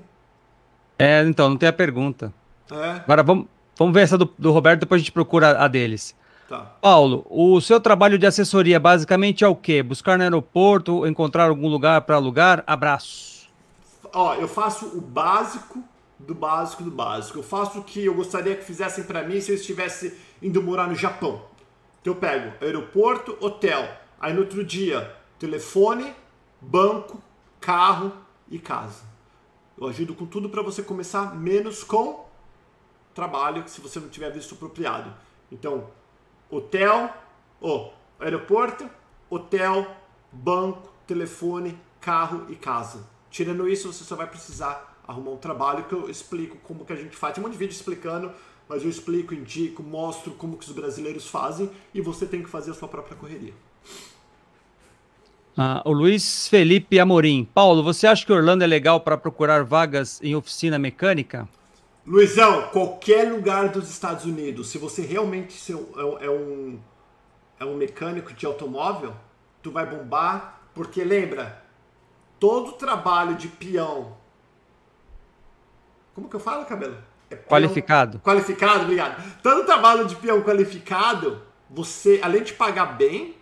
É, então, não tem a pergunta. É. Agora vamos, vamos ver essa do, do Roberto, depois a gente procura a deles. Tá. Paulo, o seu trabalho de assessoria basicamente é o quê? Buscar no aeroporto, encontrar algum lugar para alugar? Abraço. Ó, eu faço o básico do básico do básico. Eu faço o que eu gostaria que fizessem para mim se eu estivesse indo morar no Japão. Então eu pego aeroporto, hotel. Aí no outro dia, telefone, banco, carro e casa. Eu ajudo com tudo para você começar, menos com trabalho, se você não tiver visto apropriado. Então, hotel, ou oh, aeroporto, hotel, banco, telefone, carro e casa. Tirando isso, você só vai precisar arrumar um trabalho que eu explico como que a gente faz. Tem um monte de vídeo explicando, mas eu explico, indico, mostro como que os brasileiros fazem e você tem que fazer a sua própria correria. Ah, o Luiz Felipe Amorim. Paulo, você acha que Orlando é legal para procurar vagas em oficina mecânica? Luizão, qualquer lugar dos Estados Unidos, se você realmente é, é um, é um mecânico de automóvel, tu vai bombar, porque lembra, todo trabalho de peão. Como que eu falo, cabelo? Qualificado. Qualificado, obrigado. Todo trabalho de peão qualificado, você, além de pagar bem,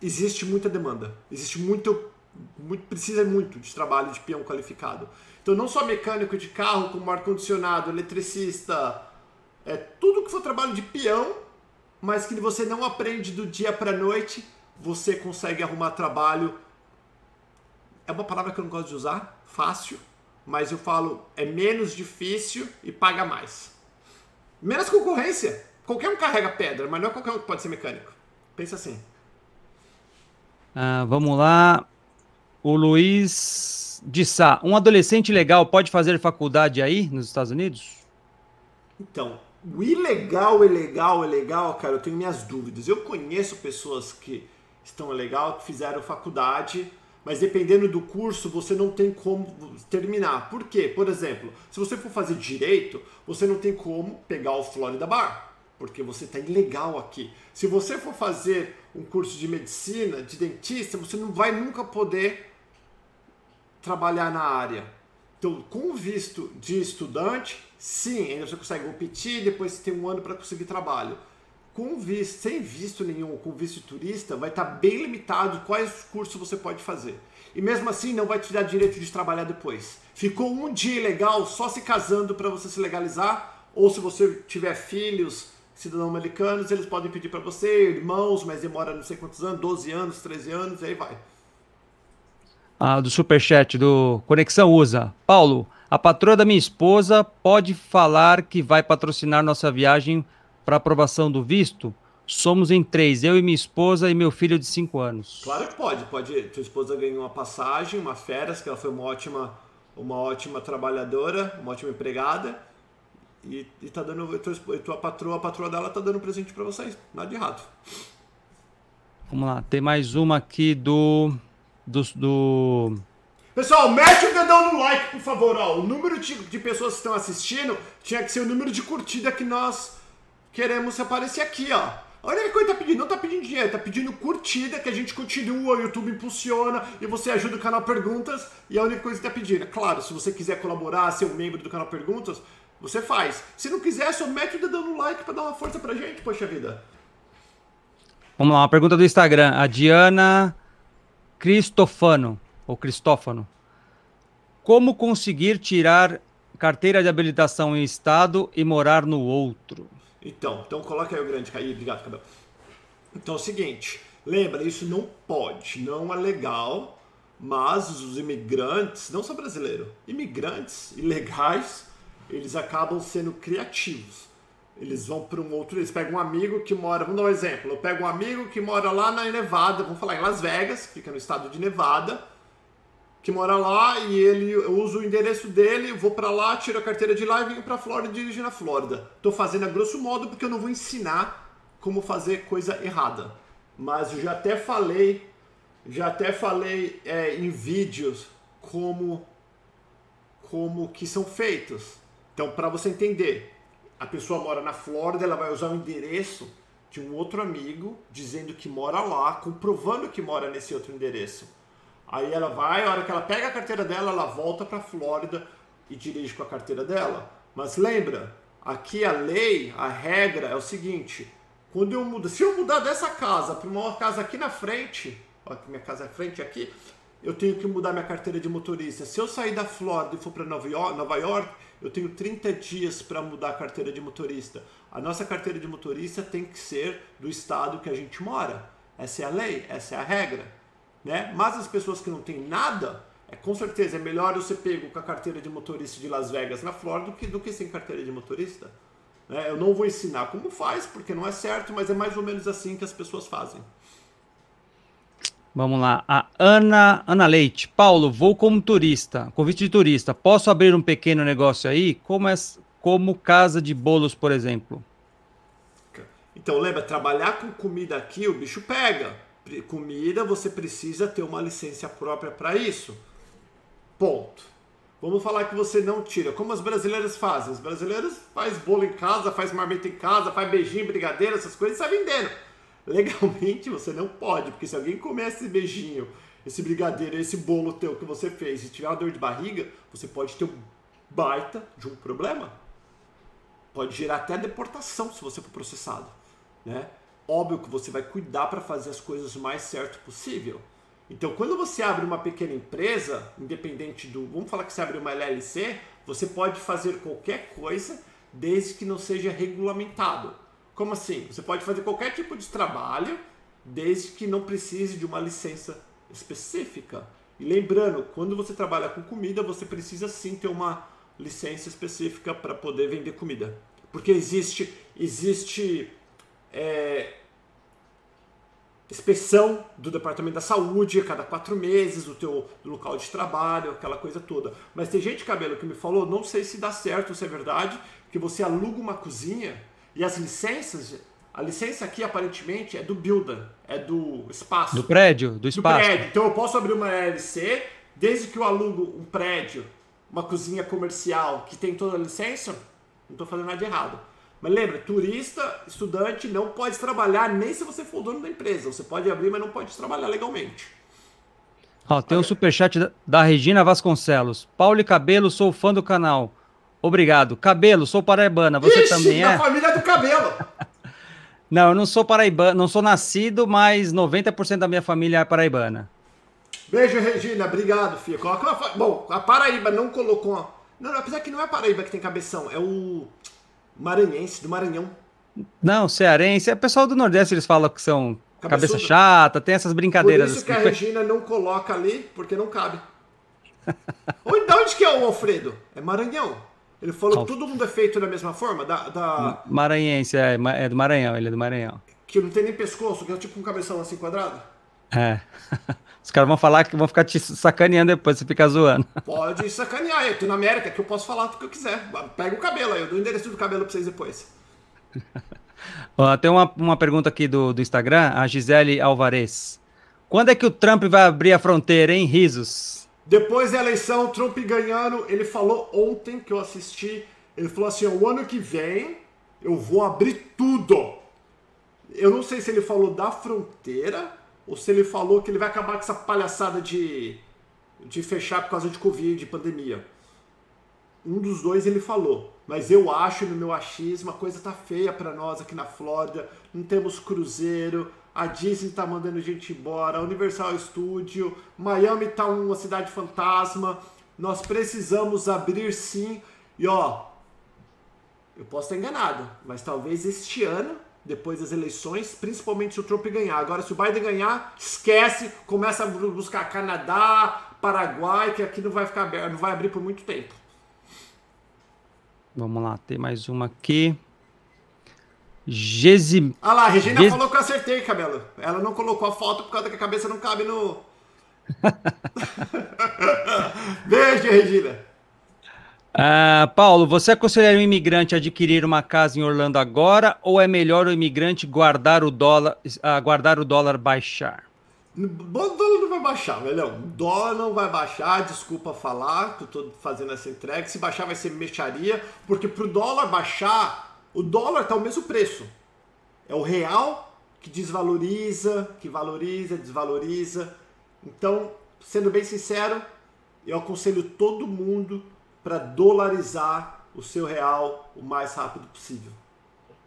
existe muita demanda. Existe muito, muito precisa muito de trabalho de peão qualificado. Então não só mecânico de carro, como ar-condicionado, eletricista, é tudo que for trabalho de peão, mas que você não aprende do dia para noite, você consegue arrumar trabalho. É uma palavra que eu não gosto de usar, fácil, mas eu falo, é menos difícil e paga mais. Menos concorrência. Qualquer um carrega pedra, mas não é qualquer um que pode ser mecânico. Pensa assim. Ah, vamos lá. O Luiz de Sá. Um adolescente legal pode fazer faculdade aí nos Estados Unidos? Então, o ilegal, ilegal, ilegal, cara, eu tenho minhas dúvidas. Eu conheço pessoas que estão legal, que fizeram faculdade, mas dependendo do curso, você não tem como terminar. Por quê? Por exemplo, se você for fazer direito, você não tem como pegar o Florida Bar, porque você está ilegal aqui. Se você for fazer um curso de medicina, de dentista, você não vai nunca poder trabalhar na área. Então, com visto de estudante, sim, ainda você consegue competir, depois você tem um ano para conseguir trabalho com visto, sem visto nenhum, com visto turista, vai estar tá bem limitado quais cursos você pode fazer. E mesmo assim não vai te dar direito de trabalhar depois. Ficou um dia ilegal só se casando para você se legalizar, ou se você tiver filhos cidadãos americanos, eles podem pedir para você, irmãos, mas demora não sei quantos anos, 12 anos, 13 anos, e aí vai. Ah, do superchat do Conexão USA. Paulo, a patroa da minha esposa pode falar que vai patrocinar nossa viagem para aprovação do visto, somos em três, eu e minha esposa e meu filho de cinco anos. Claro que pode, pode. Tua esposa ganhou uma passagem, uma férias, que ela foi uma ótima, uma ótima trabalhadora, uma ótima empregada. E, e tá dando. Tua, tua patroa, a patroa dela tá dando um presente para vocês. Nada de errado. Vamos lá, tem mais uma aqui do. do, do... Pessoal, mete o dedão no like, por favor. Ó, o número de, de pessoas que estão assistindo tinha que ser o número de curtida que nós queremos aparecer aqui, ó. A única coisa que tá pedindo, não tá pedindo dinheiro, tá pedindo curtida, que a gente continua, o YouTube impulsiona e você ajuda o canal Perguntas, e a única coisa que tá pedindo. É claro, se você quiser colaborar, ser um membro do canal Perguntas, você faz. Se não quiser, só mete o dedão no like pra dar uma força pra gente, poxa vida. Vamos lá, uma pergunta do Instagram. A Diana Cristofano, ou Cristófano. Como conseguir tirar carteira de habilitação em estado e morar no outro? Então, então coloca aí o grande aí, obrigado, Cabelo. Então é o seguinte, lembra, isso não pode, não é legal, mas os imigrantes, não só brasileiros, imigrantes ilegais, eles acabam sendo criativos. Eles vão para um outro, eles pegam um amigo que mora, vamos dar um exemplo, eu pego um amigo que mora lá na Nevada, vamos falar em Las Vegas, fica no estado de Nevada, que mora lá e ele uso o endereço dele, vou para lá, tiro a carteira de lá e venho para Flórida e dirijo na Flórida. Tô fazendo a grosso modo porque eu não vou ensinar como fazer coisa errada. Mas eu já até falei, já até falei é, em vídeos como como que são feitos. Então, para você entender, a pessoa mora na Flórida, ela vai usar o endereço de um outro amigo dizendo que mora lá, comprovando que mora nesse outro endereço. Aí ela vai, a hora que ela pega a carteira dela, ela volta para a Flórida e dirige com a carteira dela. Mas lembra, aqui a lei, a regra é o seguinte: quando eu mudo, se eu mudar dessa casa para uma casa aqui na frente, ó, minha casa é frente aqui, eu tenho que mudar minha carteira de motorista. Se eu sair da Flórida e for para Nova York, Nova York, eu tenho 30 dias para mudar a carteira de motorista. A nossa carteira de motorista tem que ser do estado que a gente mora. Essa é a lei, essa é a regra né? Mas as pessoas que não têm nada, é com certeza é melhor você pego com a carteira de motorista de Las Vegas na Flórida do que, do que sem carteira de motorista. Né? Eu não vou ensinar como faz, porque não é certo, mas é mais ou menos assim que as pessoas fazem. Vamos lá. A Ana, Ana Leite. Paulo, vou como turista, convite de turista. Posso abrir um pequeno negócio aí? Como, é, como casa de bolos, por exemplo? Então, lembra, trabalhar com comida aqui, o bicho pega comida, você precisa ter uma licença própria para isso. Ponto. Vamos falar que você não tira. Como as brasileiras fazem? As brasileiras faz bolo em casa, faz marmita em casa, faz beijinho, brigadeiro, essas coisas, sai vendendo. Legalmente você não pode, porque se alguém comer esse beijinho, esse brigadeiro, esse bolo teu que você fez e tiver uma dor de barriga, você pode ter um baita de um problema. Pode gerar até deportação se você for processado, né? Óbvio que você vai cuidar para fazer as coisas o mais certo possível. Então, quando você abre uma pequena empresa, independente do. Vamos falar que você abre uma LLC, você pode fazer qualquer coisa desde que não seja regulamentado. Como assim? Você pode fazer qualquer tipo de trabalho desde que não precise de uma licença específica. E lembrando, quando você trabalha com comida, você precisa sim ter uma licença específica para poder vender comida. Porque existe, existe é, inspeção do Departamento da Saúde a cada quatro meses, o teu local de trabalho, aquela coisa toda. Mas tem gente, cabelo, que me falou, não sei se dá certo, se é verdade, que você aluga uma cozinha e as licenças, a licença aqui aparentemente é do builder, é do espaço. Do prédio, do espaço. Do prédio. Então eu posso abrir uma LLC, desde que eu alugo um prédio, uma cozinha comercial que tem toda a licença, não estou fazendo nada de errado. Mas lembra, turista, estudante não pode trabalhar nem se você for dono da empresa. Você pode abrir, mas não pode trabalhar legalmente. Ó, tem um superchat da, da Regina Vasconcelos. Paulo e Cabelo, sou fã do canal. Obrigado. Cabelo, sou paraibana. Você Ixi, também é? da família do Cabelo. não, eu não sou paraibana, não sou nascido, mas 90% da minha família é paraibana. Beijo, Regina. Obrigado, filho. Coloca uma... Bom, a Paraíba não colocou... Não, apesar que não é a Paraíba que tem cabeção, é o maranhense, do Maranhão. Não, cearense. É pessoal do Nordeste, eles falam que são cabeça chata, tem essas brincadeiras. Por isso que assim. a Regina não coloca ali, porque não cabe. Ou de onde que é o Alfredo? É Maranhão. Ele falou que todo mundo é feito da mesma forma? Da, da... Maranhense, é, é do Maranhão, ele é do Maranhão. Que não tem nem pescoço, que é tipo um cabeção assim quadrado? É. Os caras vão falar que vão ficar te sacaneando depois, você ficar zoando. Pode sacanear, eu tô na América, que eu posso falar o que eu quiser. Pega o cabelo aí, eu dou o endereço do cabelo pra vocês depois. Ó, tem uma, uma pergunta aqui do, do Instagram, a Gisele Alvarez. Quando é que o Trump vai abrir a fronteira, hein? Risos. Depois da eleição, o Trump ganhando, ele falou ontem que eu assisti, ele falou assim, o ano que vem eu vou abrir tudo. Eu não sei se ele falou da fronteira ou se ele falou que ele vai acabar com essa palhaçada de, de fechar por causa de Covid, de pandemia. Um dos dois ele falou. Mas eu acho, no meu achismo, a coisa tá feia para nós aqui na Flórida. Não temos cruzeiro, a Disney tá mandando gente embora, a Universal Studio, Miami tá uma cidade fantasma. Nós precisamos abrir sim. E ó, eu posso estar enganado, mas talvez este ano depois das eleições, principalmente se o Trump ganhar. Agora, se o Biden ganhar, esquece, começa a buscar Canadá, Paraguai, que aqui não vai ficar aberto, não vai abrir por muito tempo. Vamos lá, tem mais uma aqui. Gesi... Ah lá, a Regina Gesi... falou que eu acertei, cabelo. Ela não colocou a foto por causa que a cabeça não cabe no. Beijo, Regina. Uh, Paulo, você aconselharia o imigrante a adquirir uma casa em Orlando agora ou é melhor o imigrante guardar o dólar, uh, guardar o dólar baixar? O dólar não vai baixar, velhão. O dólar não vai baixar, desculpa falar que eu tô fazendo essa entrega. Se baixar vai ser mexaria, porque pro dólar baixar, o dólar tá o mesmo preço. É o real que desvaloriza, que valoriza, desvaloriza. Então, sendo bem sincero, eu aconselho todo mundo para dolarizar o seu real o mais rápido possível.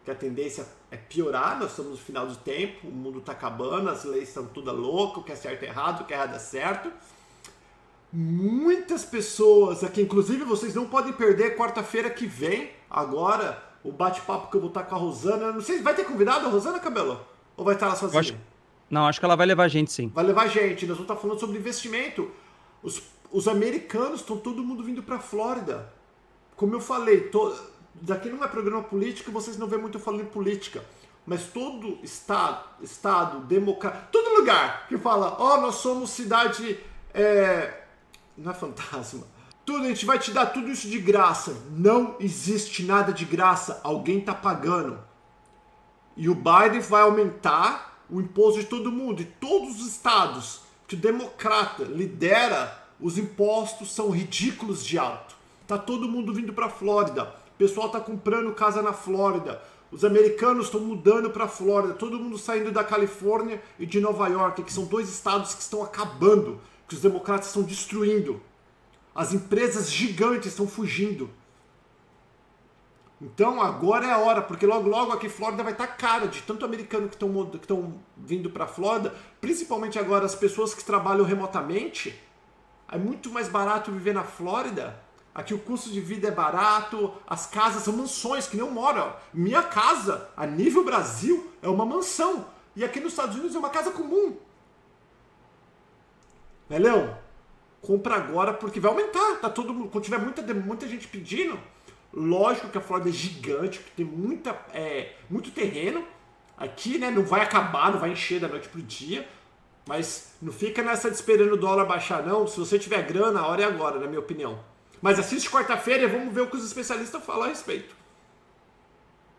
Que a tendência é piorar, nós estamos no final do tempo, o mundo está acabando, as leis estão tudo louco, o que é certo é errado, o que é errado é certo. Muitas pessoas aqui, inclusive vocês não podem perder quarta-feira que vem, agora, o bate-papo que eu vou estar com a Rosana. Não sei, vai ter convidado a Rosana, Cabelo? Ou vai estar lá sozinha? Acho... Não, acho que ela vai levar a gente sim. Vai levar a gente, nós vamos estar falando sobre investimento. Os os americanos estão todo mundo vindo para a Flórida. Como eu falei, to... daqui não é programa político, vocês não vê muito falando em política. Mas todo estado, estado democrático, todo lugar que fala, ó, oh, nós somos cidade. É... Não é fantasma. Tudo, a gente vai te dar tudo isso de graça. Não existe nada de graça. Alguém tá pagando. E o Biden vai aumentar o imposto de todo mundo. E todos os estados que o democrata lidera os impostos são ridículos de alto. Tá todo mundo vindo para a Flórida. O pessoal tá comprando casa na Flórida. Os americanos estão mudando para a Flórida. Todo mundo saindo da Califórnia e de Nova York, que são dois estados que estão acabando, que os democratas estão destruindo. As empresas gigantes estão fugindo. Então agora é a hora, porque logo logo aqui Flórida vai estar tá cara de tanto americano que estão vindo para a Flórida, principalmente agora as pessoas que trabalham remotamente é muito mais barato viver na Flórida. Aqui o custo de vida é barato, as casas são mansões que não moram. Minha casa, a nível Brasil, é uma mansão. E aqui nos Estados Unidos é uma casa comum. Né, Leão? compra agora porque vai aumentar. Tá todo mundo, quando tiver muita, muita gente pedindo, lógico que a Flórida é gigante, que tem muita, é, muito terreno. Aqui, né, não vai acabar, não vai encher da noite pro dia. Mas não fica nessa de esperando o dólar baixar, não. Se você tiver grana, a hora é agora, na minha opinião. Mas assiste quarta-feira e vamos ver o que os especialistas falam a respeito.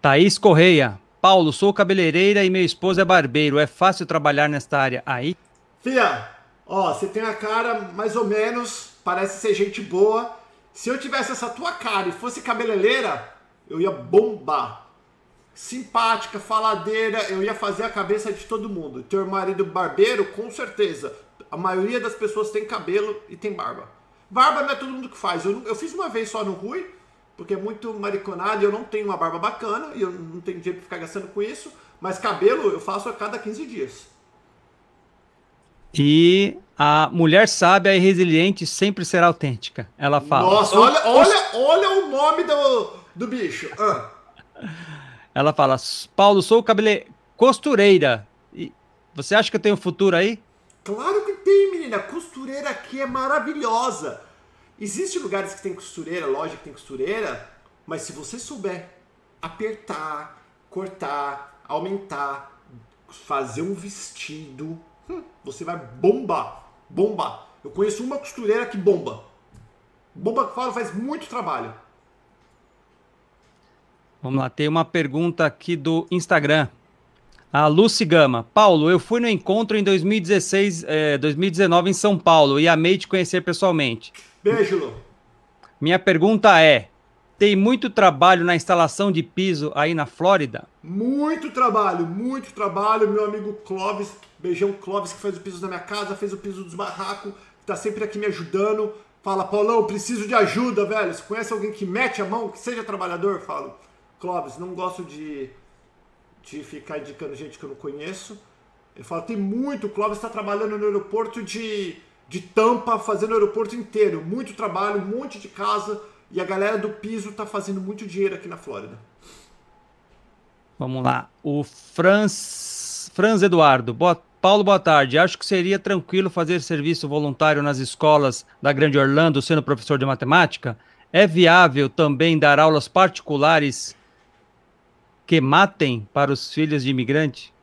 Thaís Correia. Paulo, sou cabeleireira e meu esposo é barbeiro. É fácil trabalhar nesta área aí? Fia, ó, você tem a cara mais ou menos, parece ser gente boa. Se eu tivesse essa tua cara e fosse cabeleireira, eu ia bombar. Simpática, faladeira, eu ia fazer a cabeça de todo mundo. Teu marido barbeiro, com certeza. A maioria das pessoas tem cabelo e tem barba. Barba não é todo mundo que faz. Eu, eu fiz uma vez só no Rui, porque é muito mariconado e eu não tenho uma barba bacana e eu não tenho dinheiro para ficar gastando com isso. Mas cabelo eu faço a cada 15 dias. E a mulher sábia e resiliente sempre será autêntica. Ela fala. Nossa, olha, olha, olha o nome do, do bicho. Ah. Ela fala: Paulo, sou cabele... costureira. E você acha que eu tenho futuro aí? Claro que tem, menina. Costureira aqui é maravilhosa. Existem lugares que tem costureira, loja que tem costureira, mas se você souber apertar, cortar, aumentar, fazer um vestido, hum, você vai bombar. Bombar. Eu conheço uma costureira que bomba. Bomba que fala faz muito trabalho. Vamos lá, tem uma pergunta aqui do Instagram. A Lucy Gama. Paulo, eu fui no encontro em 2016, eh, 2019 em São Paulo e amei te conhecer pessoalmente. Beijo, Lu. Minha pergunta é: tem muito trabalho na instalação de piso aí na Flórida? Muito trabalho, muito trabalho. Meu amigo Clóvis, beijão Clóvis, que fez o piso da minha casa, fez o piso dos barracos, tá sempre aqui me ajudando. Fala, Paulão, preciso de ajuda, velho. Se conhece alguém que mete a mão, que seja trabalhador, falo. Clóvis, não gosto de, de ficar indicando gente que eu não conheço. Ele fala, tem muito. O Clóvis está trabalhando no aeroporto de de tampa fazendo o aeroporto inteiro. Muito trabalho, um monte de casa. E a galera do piso tá fazendo muito dinheiro aqui na Flórida. Vamos lá. O Franz, Franz Eduardo. Boa, Paulo, boa tarde. Acho que seria tranquilo fazer serviço voluntário nas escolas da Grande Orlando sendo professor de matemática? É viável também dar aulas particulares que matem para os filhos de imigrante?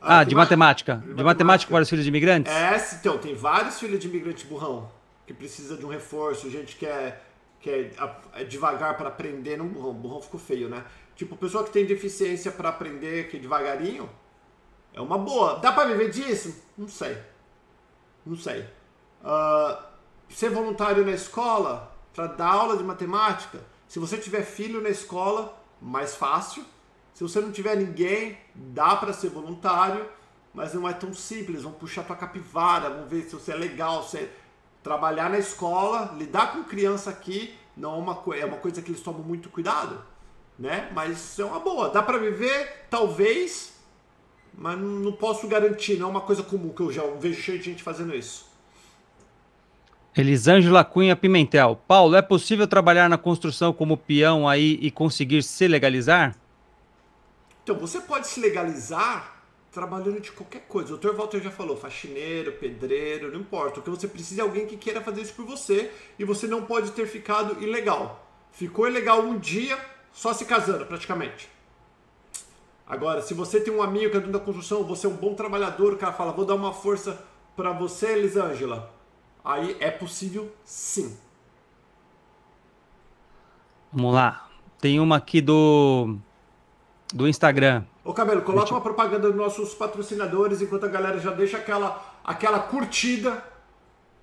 Ah, ah de, matemática. de, matemática. matemática. para os filhos de imigrantes? É, então, tem vários filhos de imigrantes burrão que precisa de um reforço, gente que é, que é, é devagar para aprender, não burrão, burrão ficou feio, né? Tipo, pessoa que tem deficiência para aprender, que é devagarinho, é uma boa. Dá para viver disso? Não sei. Não sei. Uh, ser voluntário na escola, para dar aula de matemática, se você tiver filho na escola, mais fácil se você não tiver ninguém, dá para ser voluntário, mas não é tão simples. Vão puxar tua capivara, vão ver se você é legal, se é... trabalhar na escola, lidar com criança aqui não é uma, é uma coisa que eles tomam muito cuidado, né? Mas é uma boa. Dá para viver, talvez, mas não posso garantir. Não é uma coisa comum que eu já vejo cheio de gente fazendo isso. Elisângela Cunha Pimentel. Paulo, é possível trabalhar na construção como peão aí e conseguir se legalizar? Então, você pode se legalizar trabalhando de qualquer coisa. O Dr. Walter já falou, faxineiro, pedreiro, não importa. O que você precisa é alguém que queira fazer isso por você e você não pode ter ficado ilegal. Ficou ilegal um dia, só se casando, praticamente. Agora, se você tem um amigo que é dono da construção, você é um bom trabalhador, o cara fala, vou dar uma força para você, Elisângela. Aí é possível sim. Vamos lá. Tem uma aqui do do Instagram. Ô Cabelo, coloca uma propaganda dos nossos patrocinadores enquanto a galera já deixa aquela, aquela curtida.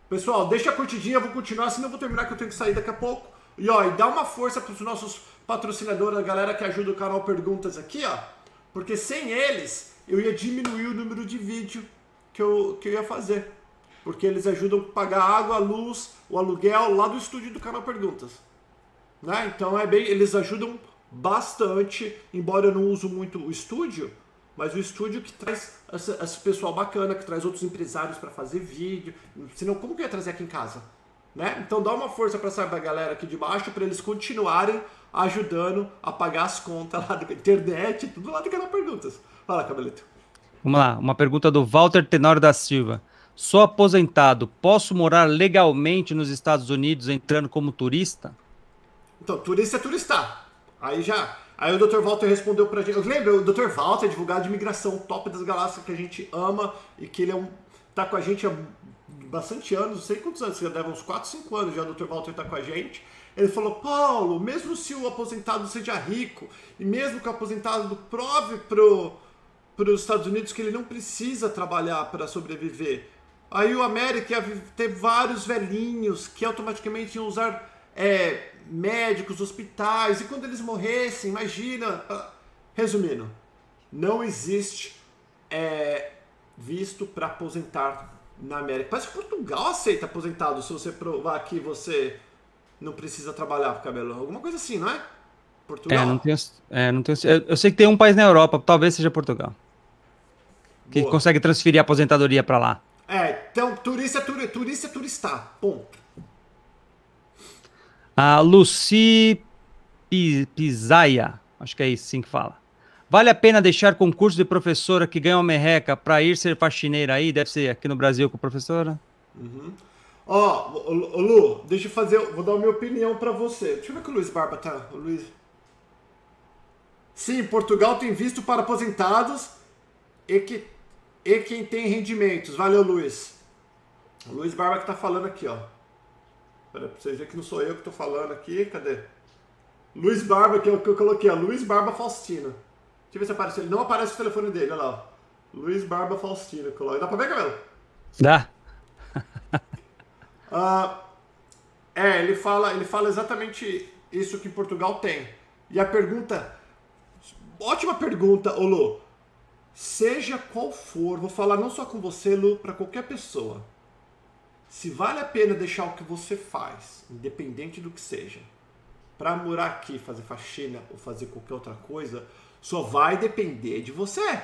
Pessoal, deixa a curtidinha, eu vou continuar, senão eu vou terminar que eu tenho que sair daqui a pouco. E ó, e dá uma força para os nossos patrocinadores, a galera que ajuda o canal Perguntas aqui, ó. Porque sem eles, eu ia diminuir o número de vídeo que eu, que eu ia fazer. Porque eles ajudam a pagar água, luz, o aluguel lá do estúdio do canal Perguntas. Né? Então é bem, eles ajudam bastante, embora eu não uso muito o estúdio, mas o estúdio que traz esse pessoal bacana, que traz outros empresários para fazer vídeo. Senão, como que eu ia trazer aqui em casa? Né? Então dá uma força para essa galera aqui de baixo para eles continuarem ajudando a pagar as contas lá da internet, tudo lá do canal Perguntas. Fala, Cabelito. Vamos lá, uma pergunta do Walter Tenório da Silva. Sou aposentado, posso morar legalmente nos Estados Unidos entrando como turista? Então, turista é turista. Aí já. Aí o Dr. Walter respondeu pra gente. Eu lembro, o Dr. Walter é advogado de imigração, top das galáxias que a gente ama e que ele é um. tá com a gente há bastante anos, não sei quantos anos, já deve uns 4, 5 anos já o Dr. Walter tá com a gente. Ele falou, Paulo, mesmo se o aposentado seja rico, e mesmo que o aposentado prove para os Estados Unidos que ele não precisa trabalhar para sobreviver, aí o América ia ter vários velhinhos que automaticamente iam usar é, médicos, hospitais, e quando eles morressem, imagina. Resumindo, não existe é, visto para aposentar na América. Parece que Portugal aceita aposentado se você provar que você não precisa trabalhar pro cabelo. Alguma coisa assim, não é? Portugal. É, não tenho, é, não tenho, eu sei que tem um país na Europa, talvez seja Portugal. Que Boa. consegue transferir a aposentadoria para lá. É, então turista é turista é turista. Ponto. A Lucy Pisaia, acho que é isso sim que fala. Vale a pena deixar concurso de professora que ganha uma merreca para ir ser faxineira aí? Deve ser aqui no Brasil com professora. Uhum. Ó, oh, Lu, deixa eu fazer, vou dar a minha opinião para você. Deixa eu ver que o Luiz Barba tá. O Luiz. Sim, Portugal tem visto para aposentados e, que, e quem tem rendimentos. Valeu, Luiz. O Luiz Barba que tá falando aqui, ó. Pra vocês verem que não sou eu que tô falando aqui. Cadê? Luiz Barba, que eu, que eu coloquei, ó. Luiz Barba Faustino. Deixa eu ver se aparece. Ele não aparece o telefone dele, olha lá. Luiz Barba Faustino. Dá pra ver, cabelo? Dá. uh, é, ele fala, ele fala exatamente isso que Portugal tem. E a pergunta. Ótima pergunta, ô Lu. Seja qual for, vou falar não só com você, Lu, para qualquer pessoa se vale a pena deixar o que você faz, independente do que seja, para morar aqui, fazer faxina ou fazer qualquer outra coisa, só vai depender de você.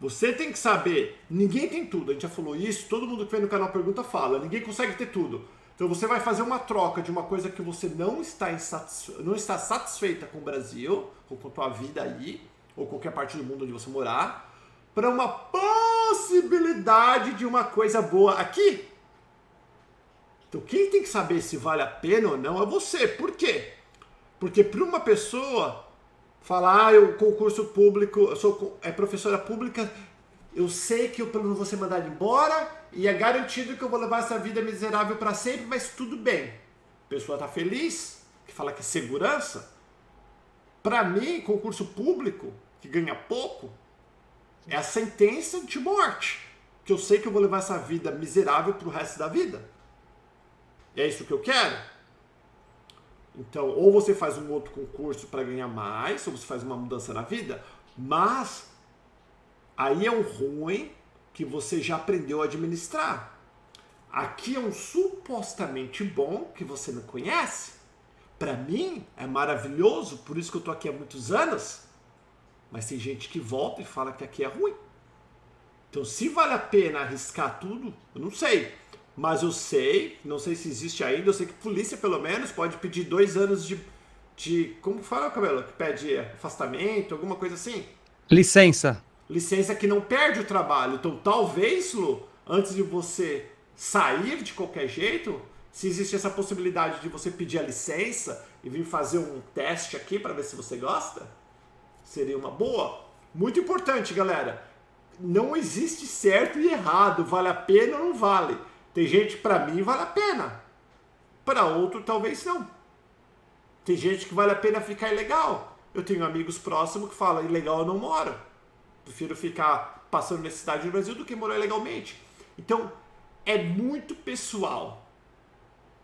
Você tem que saber, ninguém tem tudo, a gente já falou isso, todo mundo que vem no canal Pergunta fala, ninguém consegue ter tudo. Então você vai fazer uma troca de uma coisa que você não está, não está satisfeita com o Brasil, ou com a tua vida aí, ou qualquer parte do mundo onde você morar, para uma possibilidade de uma coisa boa aqui. Então quem tem que saber se vale a pena ou não é você. Por quê? Porque para uma pessoa falar, ah, eu concurso público, eu sou é professora pública, eu sei que eu não vou ser mandado embora e é garantido que eu vou levar essa vida miserável para sempre, mas tudo bem. A pessoa está feliz, que fala que é segurança. Para mim, concurso público, que ganha pouco, é a sentença de morte. Que eu sei que eu vou levar essa vida miserável para o resto da vida. É isso que eu quero? Então, ou você faz um outro concurso para ganhar mais, ou você faz uma mudança na vida, mas aí é um ruim que você já aprendeu a administrar. Aqui é um supostamente bom que você não conhece. Para mim é maravilhoso, por isso que eu tô aqui há muitos anos. Mas tem gente que volta e fala que aqui é ruim. Então, se vale a pena arriscar tudo, eu não sei. Mas eu sei, não sei se existe ainda, eu sei que polícia, pelo menos, pode pedir dois anos de. de como fala, Cabelo? Que pede afastamento, alguma coisa assim? Licença. Licença que não perde o trabalho. Então, talvez, Lu, antes de você sair de qualquer jeito, se existe essa possibilidade de você pedir a licença e vir fazer um teste aqui para ver se você gosta, seria uma boa. Muito importante, galera. Não existe certo e errado, vale a pena ou não vale. Tem gente para mim vale a pena, para outro talvez não. Tem gente que vale a pena ficar ilegal. Eu tenho amigos próximos que falam ilegal eu não moro. Prefiro ficar passando necessidade no Brasil do que morar ilegalmente. Então é muito pessoal.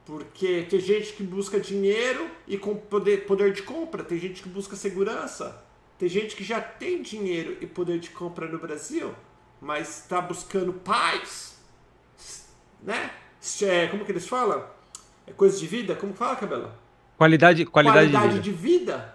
Porque tem gente que busca dinheiro e com poder, poder de compra, tem gente que busca segurança, tem gente que já tem dinheiro e poder de compra no Brasil, mas está buscando paz né? É, como que eles falam? É coisa de vida? Como fala, Cabelo? Qualidade, qualidade, qualidade de, vida. de vida.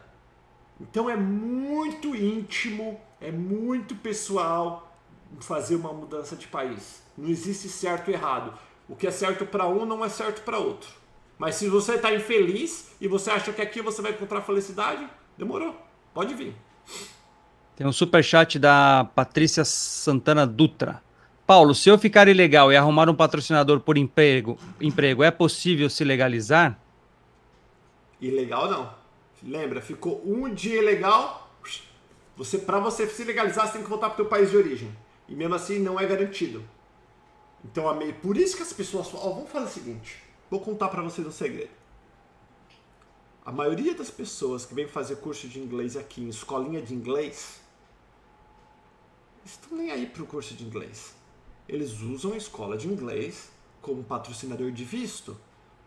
Então é muito íntimo, é muito pessoal fazer uma mudança de país. Não existe certo e errado. O que é certo para um não é certo para outro. Mas se você está infeliz e você acha que aqui você vai encontrar felicidade, demorou. Pode vir. Tem um super chat da Patrícia Santana Dutra. Paulo, se eu ficar ilegal e arrumar um patrocinador por emprego, emprego é possível se legalizar? Ilegal não. Lembra, ficou um dia ilegal, você para você se legalizar, você tem que voltar para o teu país de origem. E mesmo assim não é garantido. Então, por isso que as pessoas falam, oh, vamos fazer o seguinte, vou contar para vocês um segredo. A maioria das pessoas que vem fazer curso de inglês aqui em escolinha de inglês, estão nem aí para o curso de inglês. Eles usam a escola de inglês como patrocinador de visto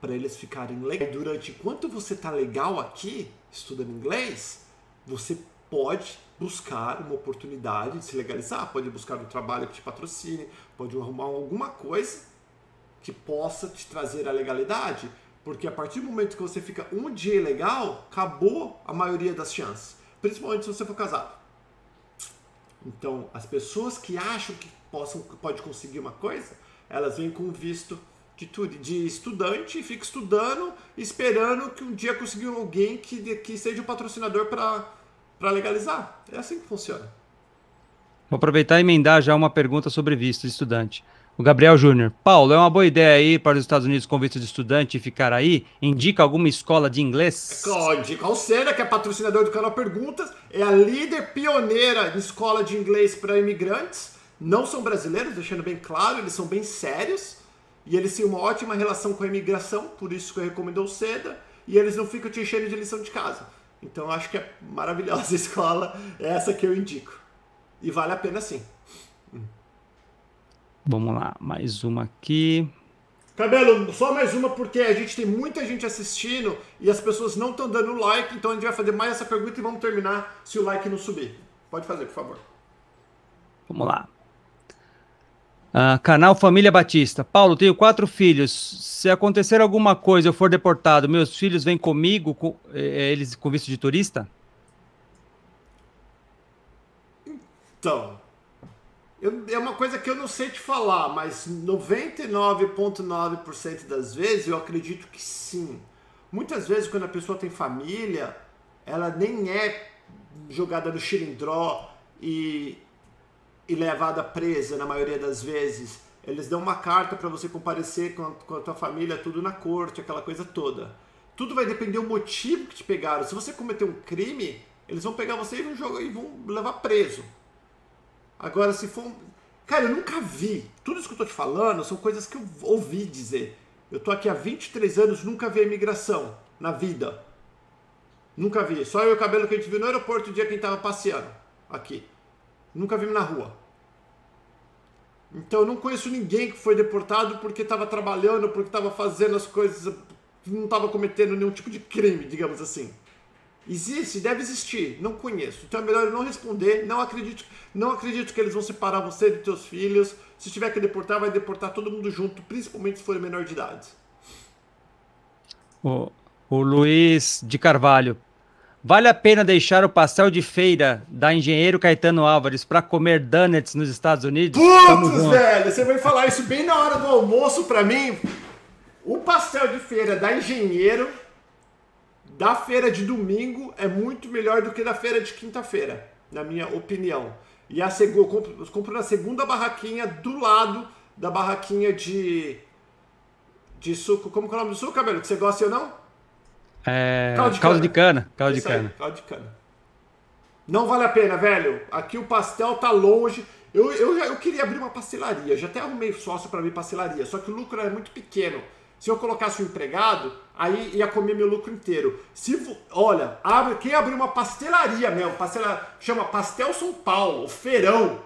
para eles ficarem legais. Durante enquanto você está legal aqui, estudando inglês, você pode buscar uma oportunidade de se legalizar, pode buscar um trabalho que te patrocine, pode arrumar alguma coisa que possa te trazer a legalidade, porque a partir do momento que você fica um dia ilegal, acabou a maioria das chances, principalmente se você for casado. Então, as pessoas que acham que possam pode conseguir uma coisa, elas vêm com visto de, de estudante e fica estudando, esperando que um dia consiga alguém que, que seja o patrocinador para legalizar. É assim que funciona. Vou aproveitar e emendar já uma pergunta sobre visto de estudante. O Gabriel Júnior. Paulo, é uma boa ideia ir para os Estados Unidos com visto de estudante e ficar aí? Indica alguma escola de inglês? Indica a Alcena, que é patrocinador do canal Perguntas, é a líder pioneira de escola de inglês para imigrantes. Não são brasileiros, deixando bem claro, eles são bem sérios. E eles têm uma ótima relação com a imigração, por isso que eu recomendo o Seda, e eles não ficam te enchendo de lição de casa. Então acho que é maravilhosa a escola, é essa que eu indico. E vale a pena sim. Vamos lá, mais uma aqui. Cabelo, só mais uma porque a gente tem muita gente assistindo e as pessoas não estão dando like, então a gente vai fazer mais essa pergunta e vamos terminar se o like não subir. Pode fazer, por favor. Vamos lá. Uh, canal Família Batista. Paulo, tenho quatro filhos. Se acontecer alguma coisa, eu for deportado, meus filhos vêm comigo, com, eh, eles com visto de turista? Então, eu, é uma coisa que eu não sei te falar, mas 99,9% das vezes eu acredito que sim. Muitas vezes, quando a pessoa tem família, ela nem é jogada no xilindró e e levada presa na maioria das vezes. Eles dão uma carta para você comparecer com a, com a tua família, tudo na corte, aquela coisa toda. Tudo vai depender do motivo que te pegaram. Se você cometer um crime, eles vão pegar você e vão, jogar, e vão levar preso. Agora, se for. Cara, eu nunca vi. Tudo isso que eu tô te falando são coisas que eu ouvi dizer. Eu tô aqui há 23 anos, nunca vi a imigração na vida. Nunca vi. Só eu e o cabelo que a gente viu no aeroporto o dia que a gente tava passeando aqui. Nunca vimos na rua. Então eu não conheço ninguém que foi deportado porque estava trabalhando, porque estava fazendo as coisas, não estava cometendo nenhum tipo de crime, digamos assim. Existe, deve existir, não conheço. Então é melhor eu não responder, não acredito, não acredito que eles vão separar você de teus filhos. Se tiver que deportar, vai deportar todo mundo junto, principalmente se for menor de idade. O, o Luiz de Carvalho, Vale a pena deixar o pastel de feira da Engenheiro Caetano Álvares para comer donuts nos Estados Unidos? Putz, velho, você vai falar isso bem na hora do almoço para mim. O pastel de feira da Engenheiro da feira de domingo é muito melhor do que da feira de quinta-feira, na minha opinião. E a eu compro, eu compro na segunda barraquinha do lado da barraquinha de de suco. Como que é o nome do suco, cabelo? Que você gosta ou não? É... Caldo de caldo cana. De cana. Caldo de cana. Aí, caldo de cana. Não vale a pena, velho. Aqui o pastel tá longe. Eu, eu, eu queria abrir uma pastelaria. Já até arrumei sócio para abrir pastelaria. Só que o lucro é muito pequeno. Se eu colocasse um empregado, aí ia comer meu lucro inteiro. Se olha, abre, quem abrir uma pastelaria mesmo, pastela, chama Pastel São Paulo, feirão,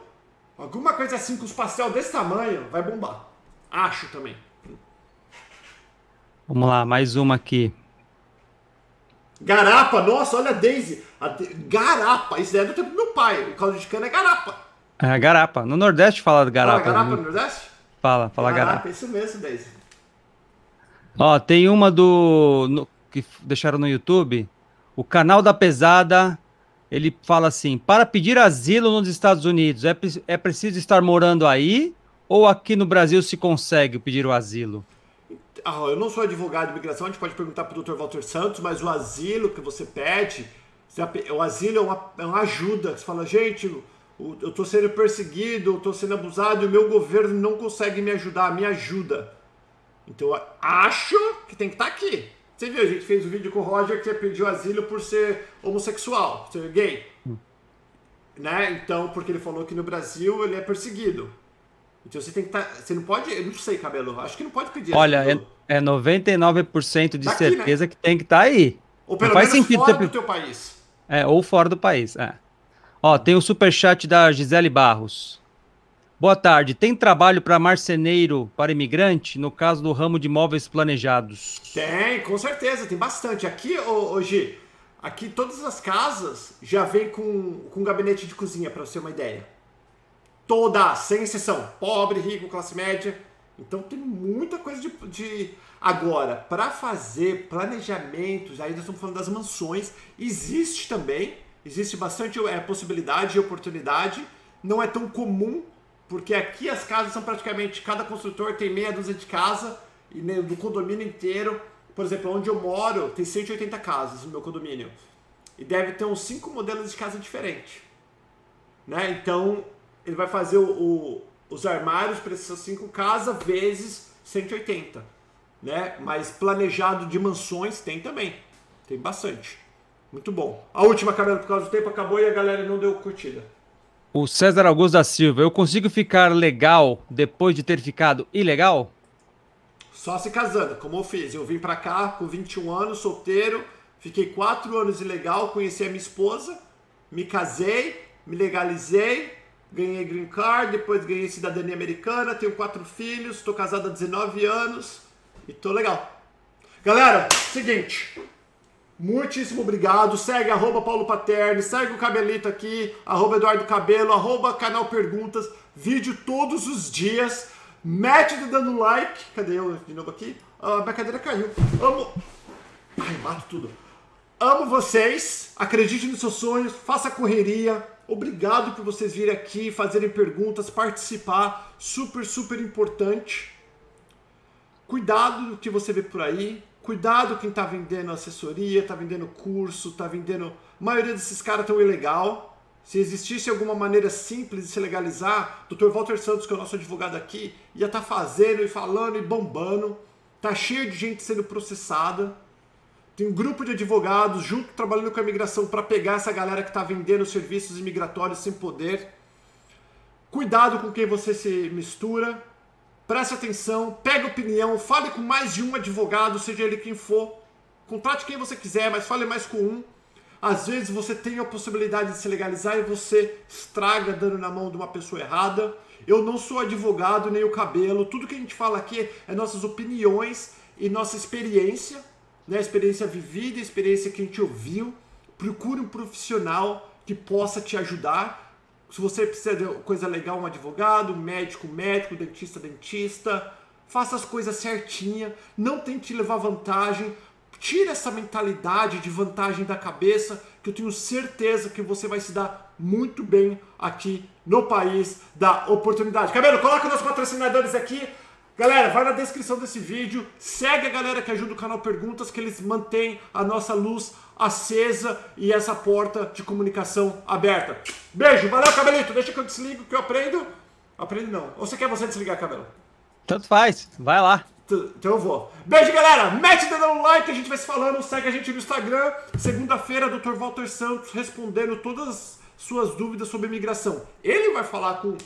alguma coisa assim com os pastel desse tamanho, vai bombar. Acho também. Vamos lá, mais uma aqui. Garapa, nossa, olha a Daisy. A de... Garapa, isso é do tempo do meu pai. O caldo de cana é garapa. É, garapa. No Nordeste fala garapa. Fala garapa no Nordeste? Fala, fala garapa. garapa. Isso mesmo, Daisy. Ó, tem uma do. No, que deixaram no YouTube. O canal da pesada. Ele fala assim: para pedir asilo nos Estados Unidos, é, é preciso estar morando aí ou aqui no Brasil se consegue pedir o asilo? Ah, eu não sou advogado de imigração, a gente pode perguntar para o Dr. Walter Santos, mas o asilo que você pede, o asilo é uma, é uma ajuda. Você fala, gente, eu tô sendo perseguido, eu tô sendo abusado e o meu governo não consegue me ajudar, me ajuda. Então eu acho que tem que estar tá aqui. Você viu, a gente fez o um vídeo com o Roger que pediu asilo por ser homossexual, ser gay. Hum. Né? Então, porque ele falou que no Brasil ele é perseguido. Então você tem que estar. Tá, você não pode. Eu não sei, cabelo. Acho que não pode pedir Olha, asilo. é, é 99% de né? certeza né? que tem que estar tá aí. Ou pelo não menos faz sentido fora do teu país. É, ou fora do país. É. Ó, tem o superchat da Gisele Barros. Boa tarde. Tem trabalho para marceneiro, para imigrante, no caso do ramo de imóveis planejados? Tem, com certeza, tem bastante. Aqui, hoje, aqui todas as casas já vem com, com gabinete de cozinha, para você ter uma ideia. Todas, sem exceção. Pobre, rico, classe média. Então tem muita coisa de. de... Agora, para fazer planejamentos, nós estamos falando das mansões, existe também, existe bastante é, possibilidade e oportunidade. Não é tão comum porque aqui as casas são praticamente, cada construtor tem meia dúzia de casa, e no condomínio inteiro, por exemplo, onde eu moro, tem 180 casas no meu condomínio. E deve ter uns 5 modelos de casa diferentes. Né? Então, ele vai fazer o, o, os armários para essas 5 casas vezes 180. Né? Mas planejado de mansões tem também. Tem bastante. Muito bom. A última, cabelo por causa do tempo acabou e a galera não deu curtida. O César Augusto da Silva, eu consigo ficar legal depois de ter ficado ilegal? Só se casando, como eu fiz. Eu vim pra cá com 21 anos, solteiro, fiquei 4 anos ilegal, conheci a minha esposa, me casei, me legalizei, ganhei green card, depois ganhei cidadania americana, tenho quatro filhos, estou casado há 19 anos e tô legal. Galera, seguinte, Muitíssimo obrigado. Segue arroba Paulo Paterni, segue o Cabelito aqui, arroba Eduardo Cabelo, arroba canal Perguntas, vídeo todos os dias. Mete de dando like. Cadê eu de novo aqui? Ah, minha cadeira caiu. Amo. Ai, mato tudo. Amo vocês. Acredite nos seus sonhos. Faça correria. Obrigado por vocês virem aqui, fazerem perguntas, participar. Super, super importante. Cuidado do que você vê por aí. Cuidado quem está vendendo assessoria, está vendendo curso, está vendendo. A maioria desses caras estão ilegal. Se existisse alguma maneira simples de se legalizar, Dr. Walter Santos, que é o nosso advogado aqui, ia estar tá fazendo e falando e bombando. Tá cheio de gente sendo processada. Tem um grupo de advogados junto trabalhando com a imigração para pegar essa galera que está vendendo serviços imigratórios sem poder. Cuidado com quem você se mistura preste atenção, pegue opinião, fale com mais de um advogado, seja ele quem for. Contrate quem você quiser, mas fale mais com um. Às vezes você tem a possibilidade de se legalizar e você estraga dando na mão de uma pessoa errada. Eu não sou advogado nem o cabelo. Tudo que a gente fala aqui é nossas opiniões e nossa experiência, né? Experiência vivida, experiência que a gente ouviu. Procure um profissional que possa te ajudar se você precisa de coisa legal, um advogado, um médico, um médico, dentista, dentista. Faça as coisas certinha, não tente levar vantagem. Tire essa mentalidade de vantagem da cabeça, que eu tenho certeza que você vai se dar muito bem aqui no país da oportunidade. Cabelo, coloca os patrocinadores aqui. Galera, vai na descrição desse vídeo, segue a galera que ajuda o canal Perguntas, que eles mantêm a nossa luz acesa e essa porta de comunicação aberta. Beijo, valeu, cabelito. Deixa que eu desligo, que eu aprendo. Aprendo não. Ou você quer você desligar, cabelo? Tanto faz, vai lá. Então eu vou. Beijo, galera. Mete o dedo no like, a gente vai se falando. Segue a gente no Instagram. Segunda-feira, Dr. Walter Santos respondendo todas as suas dúvidas sobre imigração. Ele vai falar com.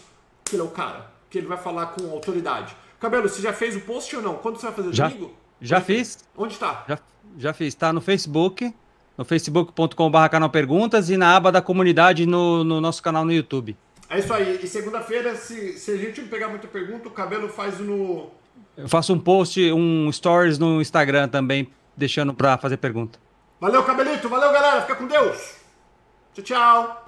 Que ele é o cara. Que ele vai falar com autoridade. Cabelo, você já fez o post ou não? Quando você vai fazer já, domingo? Já Onde, fiz. Onde está? Já, já fiz. Está no Facebook no facebook.com.br canal Perguntas e na aba da comunidade no, no, nosso canal no YouTube. É isso aí. E segunda-feira, se, se a gente não pegar muita pergunta, o cabelo faz no. Eu faço um post, um stories no Instagram também, deixando para fazer pergunta. Valeu, cabelito. Valeu, galera. Fica com Deus. Tchau, tchau.